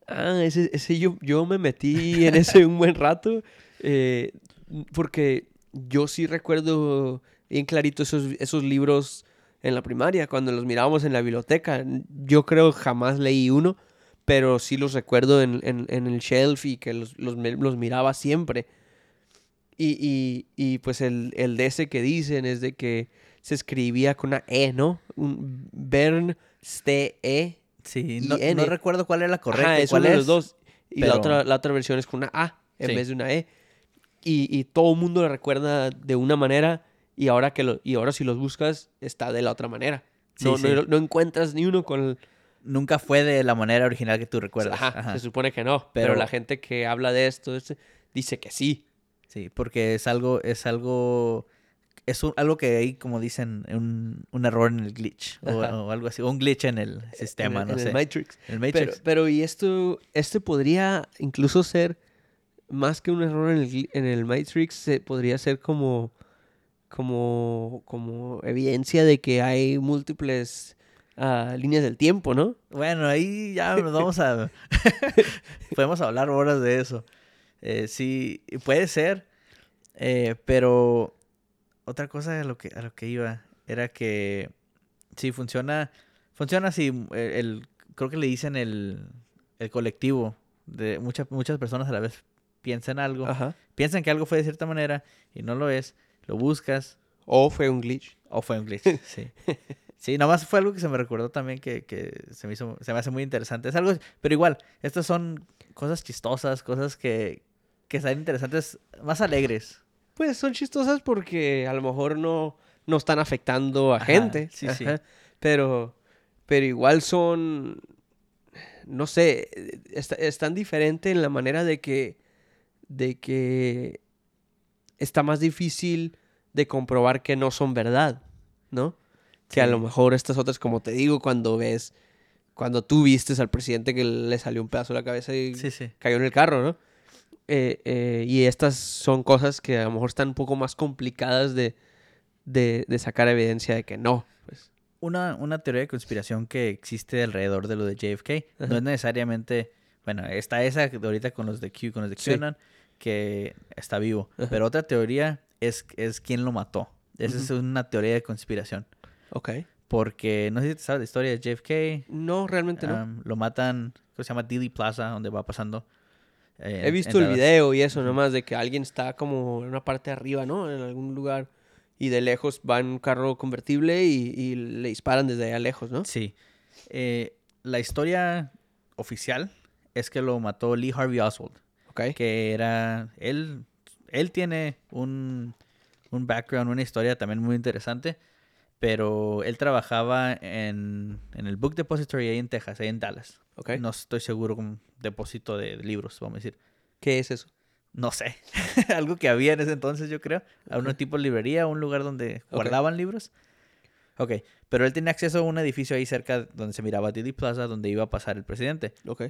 Ah, ese, ese yo, yo me metí en ese un buen rato. eh, porque yo sí recuerdo bien clarito esos, esos libros en la primaria, cuando los mirábamos en la biblioteca. Yo creo jamás leí uno, pero sí los recuerdo en, en- el shelf y que los, los, los miraba siempre. Y, y- y, pues el, el de ese que dicen es de que se escribía con una E, ¿no? Un Bernstein. Sí, no, recuerdo cuál era la correcta. Ajá, es cuál uno de es. los dos. Y la, otra, la otra versión es con una A en Sí. vez de una E. Y, y todo el mundo lo recuerda de una manera y ahora, que lo, y ahora si los buscas está de la otra manera. Sí, no, sí. no, no encuentras ni uno con... el- Nunca fue de la manera original que tú recuerdas. Ajá, Ajá. se supone que no. Pero, Pero- la gente que habla de esto dice que sí. Sí, porque es algo, es algo, es un- algo que hay, como dicen, un, un error en el glitch o, algo así, o un glitch en el sistema, en, no en sé. el Matrix. el Matrix. pero y esto, este podría incluso ser más que un error en el, en el Matrix, se podría ser como, como, como evidencia de que hay múltiples ah, líneas del tiempo, ¿no? Bueno, ahí ya nos vamos a... *laughs* Podemos hablar horas de eso. Eh, sí, puede ser, eh, pero otra cosa a lo que, a lo que iba era que sí funciona, funciona así, el, el- creo que le dicen el, el colectivo, de muchas, muchas personas a la vez piensan algo, Ajá. piensan que algo fue de cierta manera y no lo es, lo buscas O fue un glitch. o fue un glitch, *laughs* sí. Sí, nomás fue algo que se me recordó también que, que se me hizo, se me hace muy interesante. Es algo, pero igual, estas son cosas chistosas, cosas que, que están interesantes, más alegres. Pues son chistosas porque a lo mejor no, no están afectando a Ajá, gente. sí, sí. Pero, pero igual son, no sé, está- están diferentes en la manera de que, de que está más difícil de comprobar que no son verdad, ¿no? Que a lo mejor estas otras, como te digo, cuando ves cuando tú vistes al presidente que le salió un pedazo de la cabeza y Sí, sí. cayó en el carro, ¿no? Eh, eh, y estas son cosas que a lo mejor están un poco más complicadas de, de, de sacar evidencia de que no. Pues. Una, una teoría de conspiración que existe alrededor de lo de JFK no es necesariamente. Bueno, está esa de ahorita con los de Q, con los de Sí. QAnon, que está vivo. Ajá. Pero otra teoría es, es quién lo mató. Esa es una teoría de conspiración. Ok. Porque no sé si te sabes la historia de JFK. No, realmente no. lo matan, creo que se llama Dealey Plaza, donde va pasando. Eh, He visto el video y eso, nomás de que alguien está como en una parte de arriba, ¿no? En algún lugar. Y de lejos va en un carro convertible y, y le disparan desde allá lejos, ¿no? Sí. Eh, la historia oficial es que lo mató Lee Harvey Oswald. Ok. que era él él tiene un, un background una historia también muy interesante pero él trabajaba en, en el Book Depository ahí en Texas ahí en Dallas Ok. no estoy seguro con depósito de libros vamos a decir ¿Qué es eso? no sé *laughs* algo que había en ese entonces yo creo a un Ok. tipo de librería un lugar donde guardaban libros Ok, pero él tenía acceso a un edificio ahí cerca donde se miraba Diddy Plaza donde iba a pasar el presidente Ok.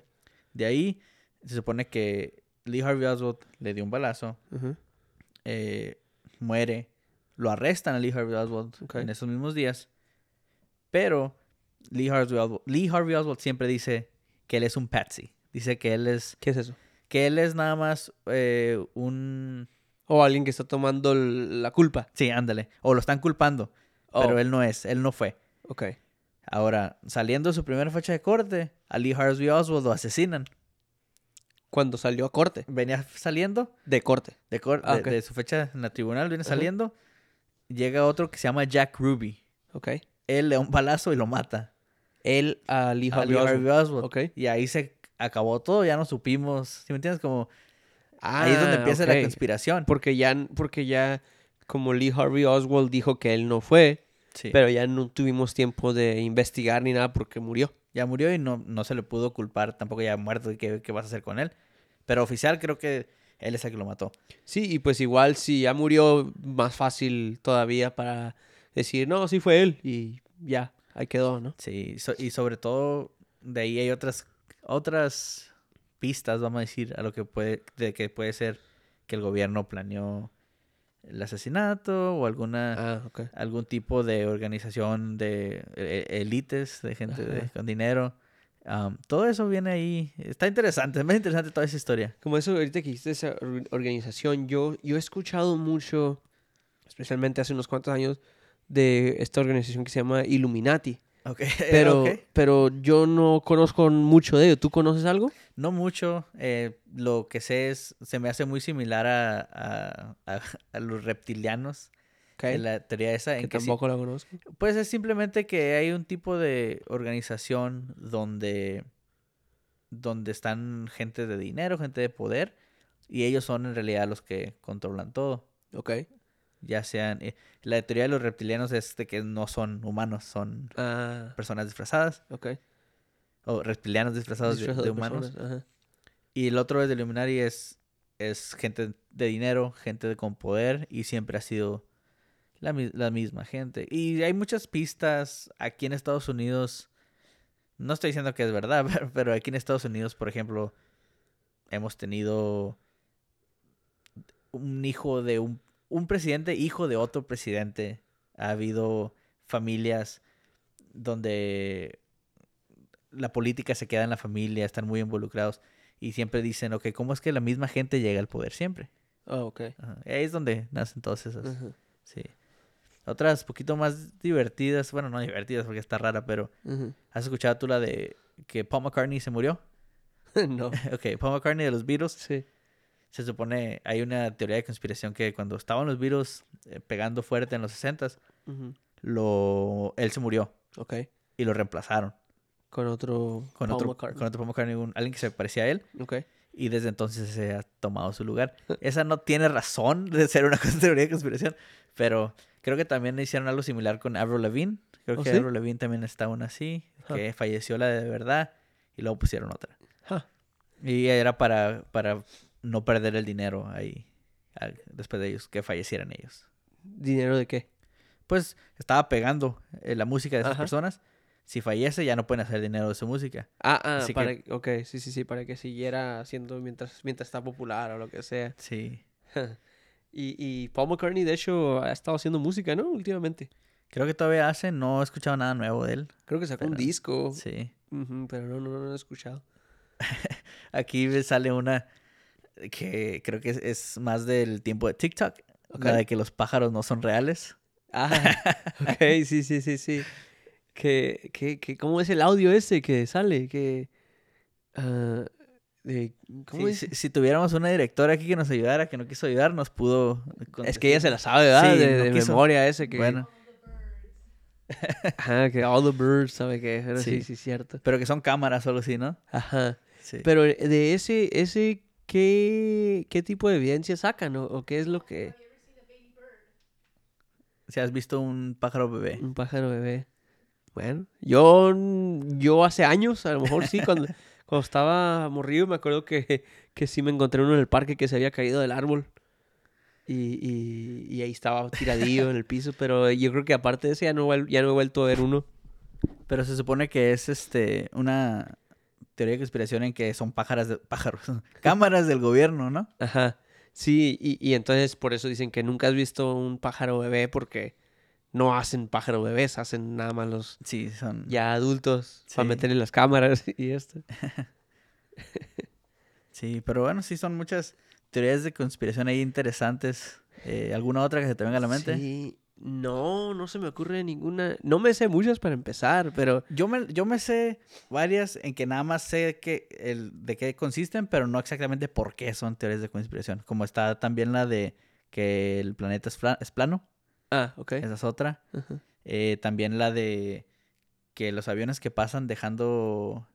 de ahí se supone que Lee Harvey Oswald le dio un balazo eh, muere, lo arrestan a Lee Harvey Oswald en esos mismos días, pero Lee Harvey, Oswald, Lee Harvey Oswald siempre dice que él es un patsy, dice que él es ¿Qué es eso? que él es nada más eh, un O alguien que está tomando la culpa. sí, ándale, o lo están culpando, pero Oh, él no es, él no fue. Ok. Ahora, saliendo de su primera fecha de corte, a Lee Harvey Oswald lo asesinan. Cuando salió a corte. Venía saliendo De corte. de, cor- Ah, de- su fecha en la tribunal, viene saliendo, llega otro que se llama Jack Ruby. Ok. Él le da un balazo y lo mata. Él a Lee a Harvey Oswald. Harvey Oswald. Ok. Y ahí se acabó todo, ya no supimos. ¿Sí me entiendes? Como ahí es donde Ah, empieza la conspiración. Porque ya, porque ya, como Lee Harvey Oswald dijo que él no fue, Sí. pero ya no tuvimos tiempo de investigar ni nada porque murió. Ya murió y no, no se le pudo culpar, tampoco ya muerto. ¿y ¿Qué, qué vas a hacer con él? Pero oficial creo que él es el que lo mató. Sí, y pues igual si ya murió, más fácil todavía para decir, no, sí fue él, y ya, ahí quedó, ¿no? Sí, so- y sobre todo de ahí hay otras otras pistas, vamos a decir, a lo que puede de que puede ser que el gobierno planeó el asesinato o alguna Ah, algún tipo de organización de élites, de gente de- Ajá. con dinero. Am, todo eso viene ahí. Está interesante, es muy interesante toda esa historia. Como eso, ahorita que dijiste esa or- organización, yo, yo he escuchado mucho, especialmente hace unos cuantos años, de esta organización que se llama Illuminati. Ok, *laughs* Pero, pero yo no conozco mucho de ello. ¿Tú conoces algo? No mucho. eh, lo que sé es, se me hace muy similar a, a, a- a los reptilianos. Ok. en la teoría esa. En que tampoco la conozco. pues es simplemente que hay un tipo de organización donde, donde están gente de dinero, gente de poder, y ellos son en realidad los que controlan todo. Ok. Ya sean... eh, la teoría de los reptilianos es de que no son humanos, son Ah, personas disfrazadas, ok. o reptilianos disfrazados de, humanos. personas. Y el otro es de Illuminati es, es gente de dinero, gente de- con poder, y siempre ha sido la, mi- la misma gente. Y hay muchas pistas aquí en Estados Unidos, no estoy diciendo que es verdad, *laughs* pero, pero aquí en Estados Unidos, por ejemplo, hemos tenido un hijo de un, un presidente, hijo de otro presidente. Ha habido familias donde la política se queda en la familia, están muy involucrados y siempre dicen, ok, ¿cómo es que la misma gente llega al poder siempre? Ah, ok. Ajá. Y Ahí es donde nacen todas esas. Sí. Otras poquito más divertidas, bueno, no divertidas porque está rara, pero. ¿has escuchado tú la de que Paul McCartney se murió? *laughs* no. *laughs* ok, Paul McCartney de los Beatles Sí. Se supone, hay una teoría de conspiración que cuando estaban los Beatles eh, pegando fuerte en los 60s, Ujú. lo, él se murió Ok. y lo reemplazaron Con otro. con, Paul otro, McCartney. con otro Paul McCartney, un- alguien que se parecía a él, Ok. y desde entonces se ha tomado su lugar. *laughs* Esa no tiene razón de ser una *laughs* teoría de conspiración, pero creo que también hicieron algo similar con Avril Lavigne. Creo ¿Oh, que sí? Avril Lavigne también está una así, que falleció la de verdad y luego pusieron otra. Ah, Y era para, para no perder el dinero ahí al- después de ellos, que fallecieran ellos. ¿Dinero de qué? Pues estaba pegando eh, la música de esas Ajá. personas. si fallece ya no pueden hacer dinero de su música. Ah, ah, Así para... Ok, sí, sí, sí, para que siguiera haciendo mientras, mientras está popular o lo que sea. Sí. *laughs* y, y Paul McCartney, de hecho, ha estado haciendo música, ¿no? Últimamente. Creo que todavía hace, no he escuchado nada nuevo de él. Creo que sacó un disco, Sí. Pero no, no, no lo he escuchado. *laughs* Aquí sale una que creo que es, es más del tiempo de TikTok. Ok. La de que los pájaros no son reales. Ah, *laughs* ok, sí, sí, sí, sí. Que, que, que, ¿cómo es el audio ese que sale? Que, ah, de, ¿cómo Sí, es? si, si tuviéramos una directora aquí que nos ayudara, que no quiso ayudar, nos pudo... Es que ella se la sabe, ¿verdad? Sí, de no de quiso. memoria ese que... Bueno, Ajá, que all the birds, ¿sabe qué? Pero sí, Sí. sí, cierto. pero que son cámaras solo sí, ¿no? Ajá. Sí. Pero de ese, ese, ¿qué, qué tipo de evidencia sacan? ¿O, o qué es lo que...? Si has visto un pájaro bebé. Un pájaro bebé. Bueno, yo, yo hace años, a lo mejor sí, cuando, *laughs* cuando estaba morrido, me acuerdo que, que sí me encontré uno en el parque que se había caído del árbol. Y, y, y ahí estaba tiradillo en el piso, *laughs* pero yo creo que aparte de eso ya no, ya no he vuelto a ver uno. Pero se supone que es este una teoría de conspiración en que son pájaras de, pájaros, *laughs* cámaras del gobierno, ¿no? Ajá. Sí, y, y entonces por eso dicen que nunca has visto un pájaro bebé porque no hacen pájaro bebés, hacen nada más los Sí, son. ya adultos para Sí. meterle las cámaras *laughs* y esto. *laughs* Sí, pero bueno, sí son muchas teorías de conspiración ahí interesantes. Eh, ¿Alguna otra que se te venga a la mente? Sí, no, no se me ocurre ninguna. No me sé muchas para empezar, pero Yo me, yo me sé varias en que nada más sé que el, de qué consisten, pero no exactamente por qué son teorías de conspiración. Como está también la de que el planeta es, es plano, ah, ok. esa es otra. Eh, también la de que los aviones que pasan dejando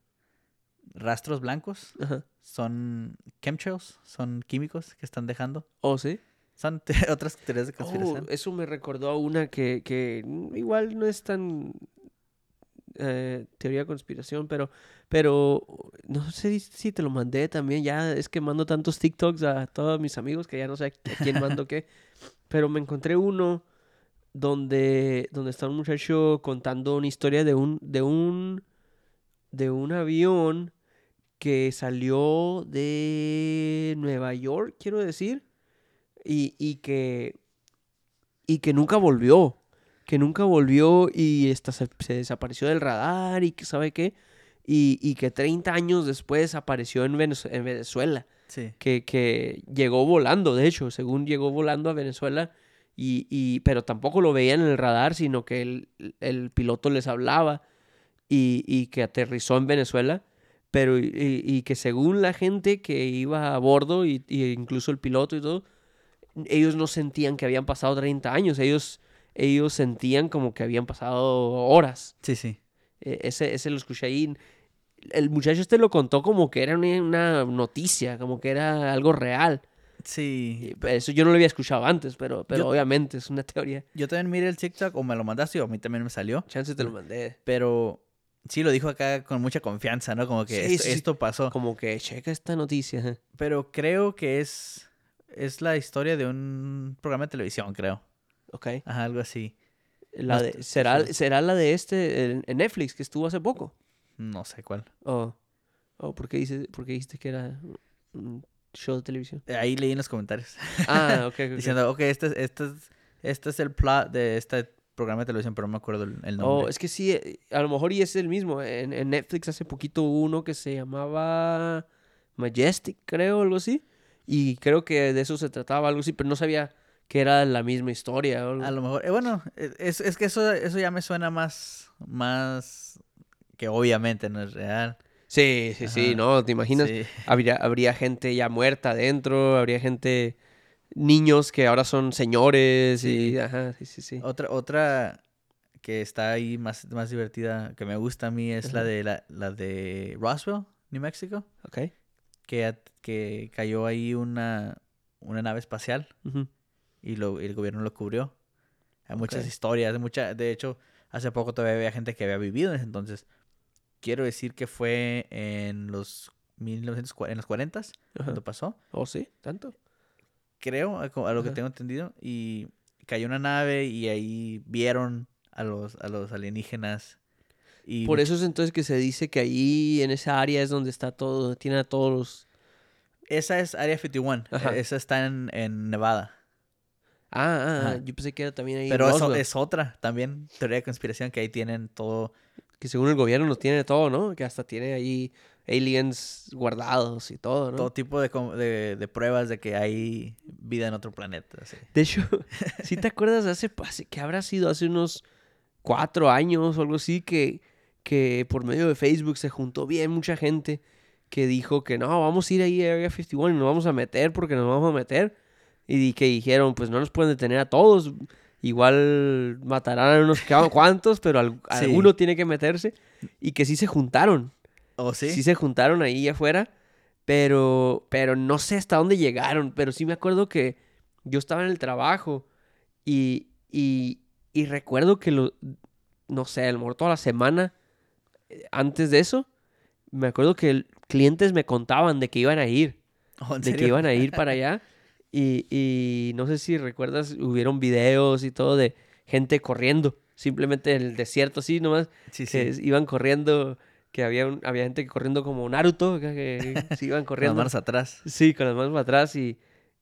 rastros blancos son chemtrails, son químicos que están dejando. Oh, sí. Son *laughs* otras teorías de Oh, conspiración. eso me recordó a una que, que igual no es tan eh, teoría de conspiración, pero, pero no sé si te lo mandé también. Ya es que mando tantos TikToks a todos mis amigos que ya no sé a quién mando qué. *laughs* Pero me encontré uno donde, donde está un muchacho contando una historia de un, de un, de un avión que salió de Nueva York, quiero decir, y, y que, y que nunca volvió, que nunca volvió y hasta se, se desapareció del radar y que sabe qué, y, y que 30 años después apareció en, Venez- en Venezuela Sí. que, que llegó volando, de hecho, según llegó volando a Venezuela, y, y, pero tampoco lo veían en el radar, sino que el, el piloto les hablaba y, y que aterrizó en Venezuela, pero y, y que según la gente que iba a bordo, y, y incluso el piloto y todo, ellos no sentían que habían pasado 30 años, ellos, ellos sentían como que habían pasado horas. Sí, sí. Eh, Ese, ese lo escuché ahí. El muchacho este lo contó como que era una, noticia, como que era algo real. Sí. Eso yo no lo había escuchado antes, pero, pero Yo- obviamente es una teoría. Yo también miré el TikTok o me lo mandaste o a mí también me salió. Chance te lo mandé. Pero sí lo dijo acá con mucha confianza, ¿no? Como que Sí, esto, sí, esto pasó. Como que checa esta noticia. Pero creo que es, es la historia de un programa de televisión, creo. Ok. Ajá, algo así. La de- ¿será. ¿Será la de este en, Netflix que estuvo hace poco? No sé cuál. Oh, oh ¿por, qué dices, ¿por qué dijiste que era un show de televisión? Eh, Ahí leí en los comentarios. Ah, ok, ok. ok. *laughs* Diciendo, ok, este, es- este, es, este es el plot de este programa de televisión, pero no me acuerdo el, el Oh, nombre. es que sí, eh, a lo mejor y es el mismo. En, en Netflix hace poquito hubo uno que se llamaba Majestic, creo, algo así. Y creo que de eso se trataba, algo así, pero no sabía que era la misma historia. o algo. A lo mejor, eh, bueno, eh, es, es que eso, eso ya me suena más, más que obviamente no es real. Sí, sí, sí. ¿no? ¿Te imaginas? Sí. Habría, habría gente ya muerta adentro, habría gente, niños que ahora son señores y... Ajá, sí, sí, sí. Otra, otra que está ahí más, más divertida, que me gusta a mí, es la de la, la de Roswell, New Mexico, Ok. Que, cayó ahí una, una nave espacial y lo, el gobierno lo cubrió. Hay muchas historias, mucha, de hecho, hace poco todavía había gente que había vivido en ese entonces. Quiero decir que fue en los 1940, en los 40 Ajá. cuando pasó. ¿Oh, sí? ¿Tanto? creo, a, lo que tengo entendido, y cayó una nave y ahí vieron a los, a los alienígenas. Y Por eso es entonces que se dice que ahí en esa área es donde está todo, tiene a todos los... esa es Area 51. Ajá. Esa está en, en Nevada. Ah, ah, ah, yo pensé que era también ahí en Pero eso es otra también teoría de conspiración que ahí tienen todo. que según el gobierno nos tiene todo, ¿no? Que hasta tiene ahí aliens guardados y todo, ¿no? todo tipo de, de, de pruebas de que hay vida en otro planeta. así. De hecho, *laughs* si te acuerdas hace, hace que habrá sido hace unos cuatro años o algo así que, que por medio de Facebook se juntó bien mucha gente que dijo que no, vamos a ir ahí a Area 51 y nos vamos a meter porque nos vamos a meter. Y que dijeron, pues no nos pueden detener a todos. Igual matarán a unos *laughs* cu- cuantos, pero al- Sí. alguno tiene que meterse. Y que sí se juntaron. ¿O sí? Sí se juntaron ahí afuera, pero, pero no sé hasta dónde llegaron. Pero sí me acuerdo que yo estaba en el trabajo y, y, y recuerdo que, lo, no sé, a lo mejor toda la semana antes de eso, me acuerdo que clientes me contaban de que iban a ir, *laughs* ¿O en de que iban a ir para allá. Y, y no sé si recuerdas, hubieron videos y todo de gente corriendo, simplemente en el desierto así nomás Sí, que sí. iban corriendo, que había, un- había gente corriendo como Naruto, que, que *laughs* se iban Con las corriendo. manos atrás. Sí, con las manos atrás y,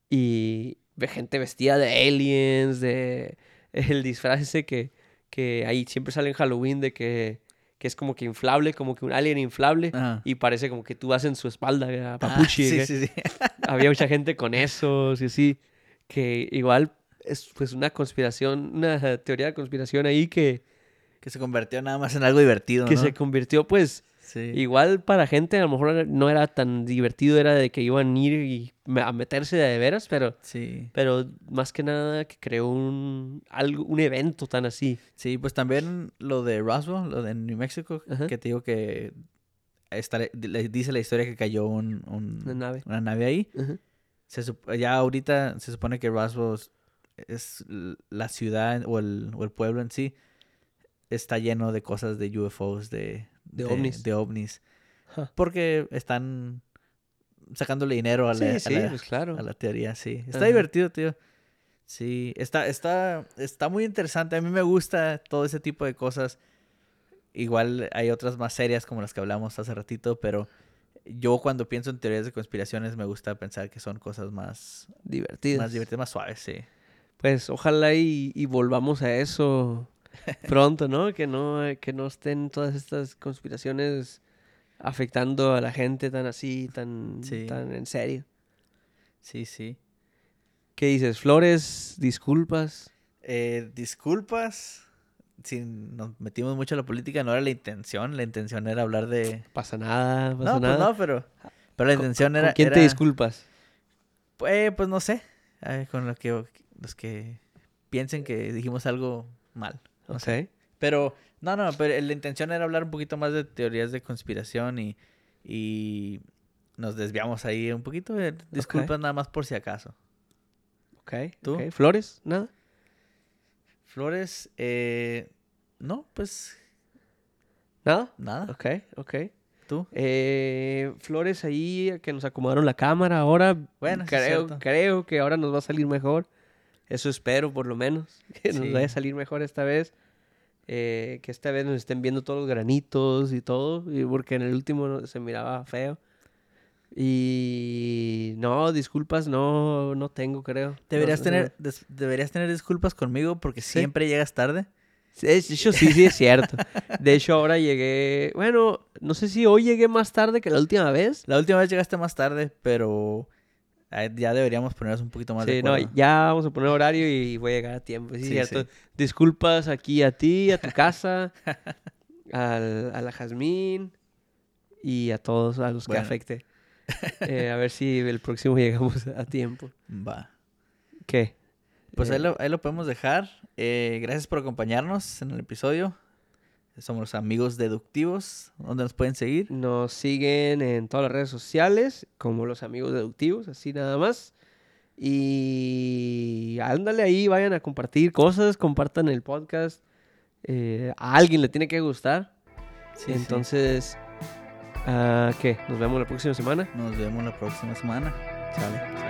y ve gente vestida de aliens, de *laughs* el disfraz ese que, que ahí siempre sale en Halloween de que, que es como que inflable, como que un alien inflable Ajá. y parece como que tú vas en su espalda, a Ah, papuchi. sí, que- sí, sí. *laughs* Había mucha gente con esos y así, que igual es pues una conspiración, una teoría de conspiración ahí que, Que se convirtió nada más en algo divertido, que ¿no? se convirtió pues Sí. Igual para gente a lo mejor no era tan divertido, era de que iban a ir y a meterse de veras, pero, Sí. pero más que nada que creó un, algo, un evento tan así. Sí, pues también lo de Roswell, lo de New Mexico, Ajá. que te digo que está- le dice la historia que cayó un, un- Una nave. una nave ahí. Se ya ahorita se supone que Roswell es- la ciudad o el, o el pueblo en sí está lleno de cosas de UFOs, de, De ovnis. de ovnis. Porque están sacándole dinero a la, Sí, a sí, la- pues claro. a la teoría, sí. Está divertido, tío. Sí, está, está, está muy interesante. A mí me gusta todo ese tipo de cosas. Igual hay otras más serias como las que hablamos hace ratito, pero yo cuando pienso en teorías de conspiraciones me gusta pensar que son cosas más, Divertido. más divertidas, más suaves, sí. Pues ojalá y, y volvamos a eso pronto, ¿no? Que no, que no estén todas estas conspiraciones afectando a la gente tan así, tan, Sí. tan en serio. Sí, sí. ¿Qué dices? Flores, disculpas. Eh, disculpas si nos metimos mucho en la política, no era la intención. La intención era hablar de... Pasa nada, pasa No, pues nada. no, pero... Pero la ¿Con- intención ¿Con era... quién te disculpas? Pues, pues no sé. Ay, con los que, los que piensen que dijimos algo mal. No Ok. sé. Pero, no, no, pero la intención era hablar un poquito más de teorías de conspiración y, y nos desviamos ahí un poquito. eh, Disculpas nada más por si acaso. Ok. ¿Tú? ¿Flores? ¿Nada? Flores, eh, no, pues ¿Nada? nada. Ok, ok. ¿Tú? Eh, flores ahí que nos acomodaron la cámara ahora. Bueno, creo, creo que ahora nos va a salir mejor. Eso espero, por lo menos. *laughs* Que nos Sí. vaya a salir mejor esta vez. Eh, que esta vez nos estén viendo todos los granitos y todo. y porque en el último no- se miraba feo. Y no, disculpas, no, no tengo, creo. Deberías No, tener, des- deberías tener disculpas conmigo porque Sí. siempre llegas tarde. De hecho, sí, sí es cierto. De hecho, ahora llegué. Bueno, no sé si hoy llegué más tarde que la última vez. La última vez llegaste más tarde, pero ya deberíamos ponernos un poquito más de Sí, no, acuerdo. ya vamos a poner horario y voy a llegar a tiempo. Sí, Sí, cierto. sí. Disculpas aquí a ti, a tu *laughs* casa, *laughs* al- a la Jazmín y a todos a los que afecte. *laughs* Eh, a ver si el próximo llegamos a tiempo. Va. ¿Qué? Pues Eh, ahí, lo, ahí lo podemos dejar. Eh, gracias por acompañarnos en el episodio. Somos los amigos deductivos. ¿Dónde nos pueden seguir? Nos siguen en todas las redes sociales, como los amigos deductivos, así nada más. Y ándale ahí, vayan a compartir cosas, compartan el podcast. Eh, a alguien le tiene que gustar. Sí, sí. Entonces, ah, ¿qué? Nos vemos la próxima semana. Nos vemos la próxima semana. Sale.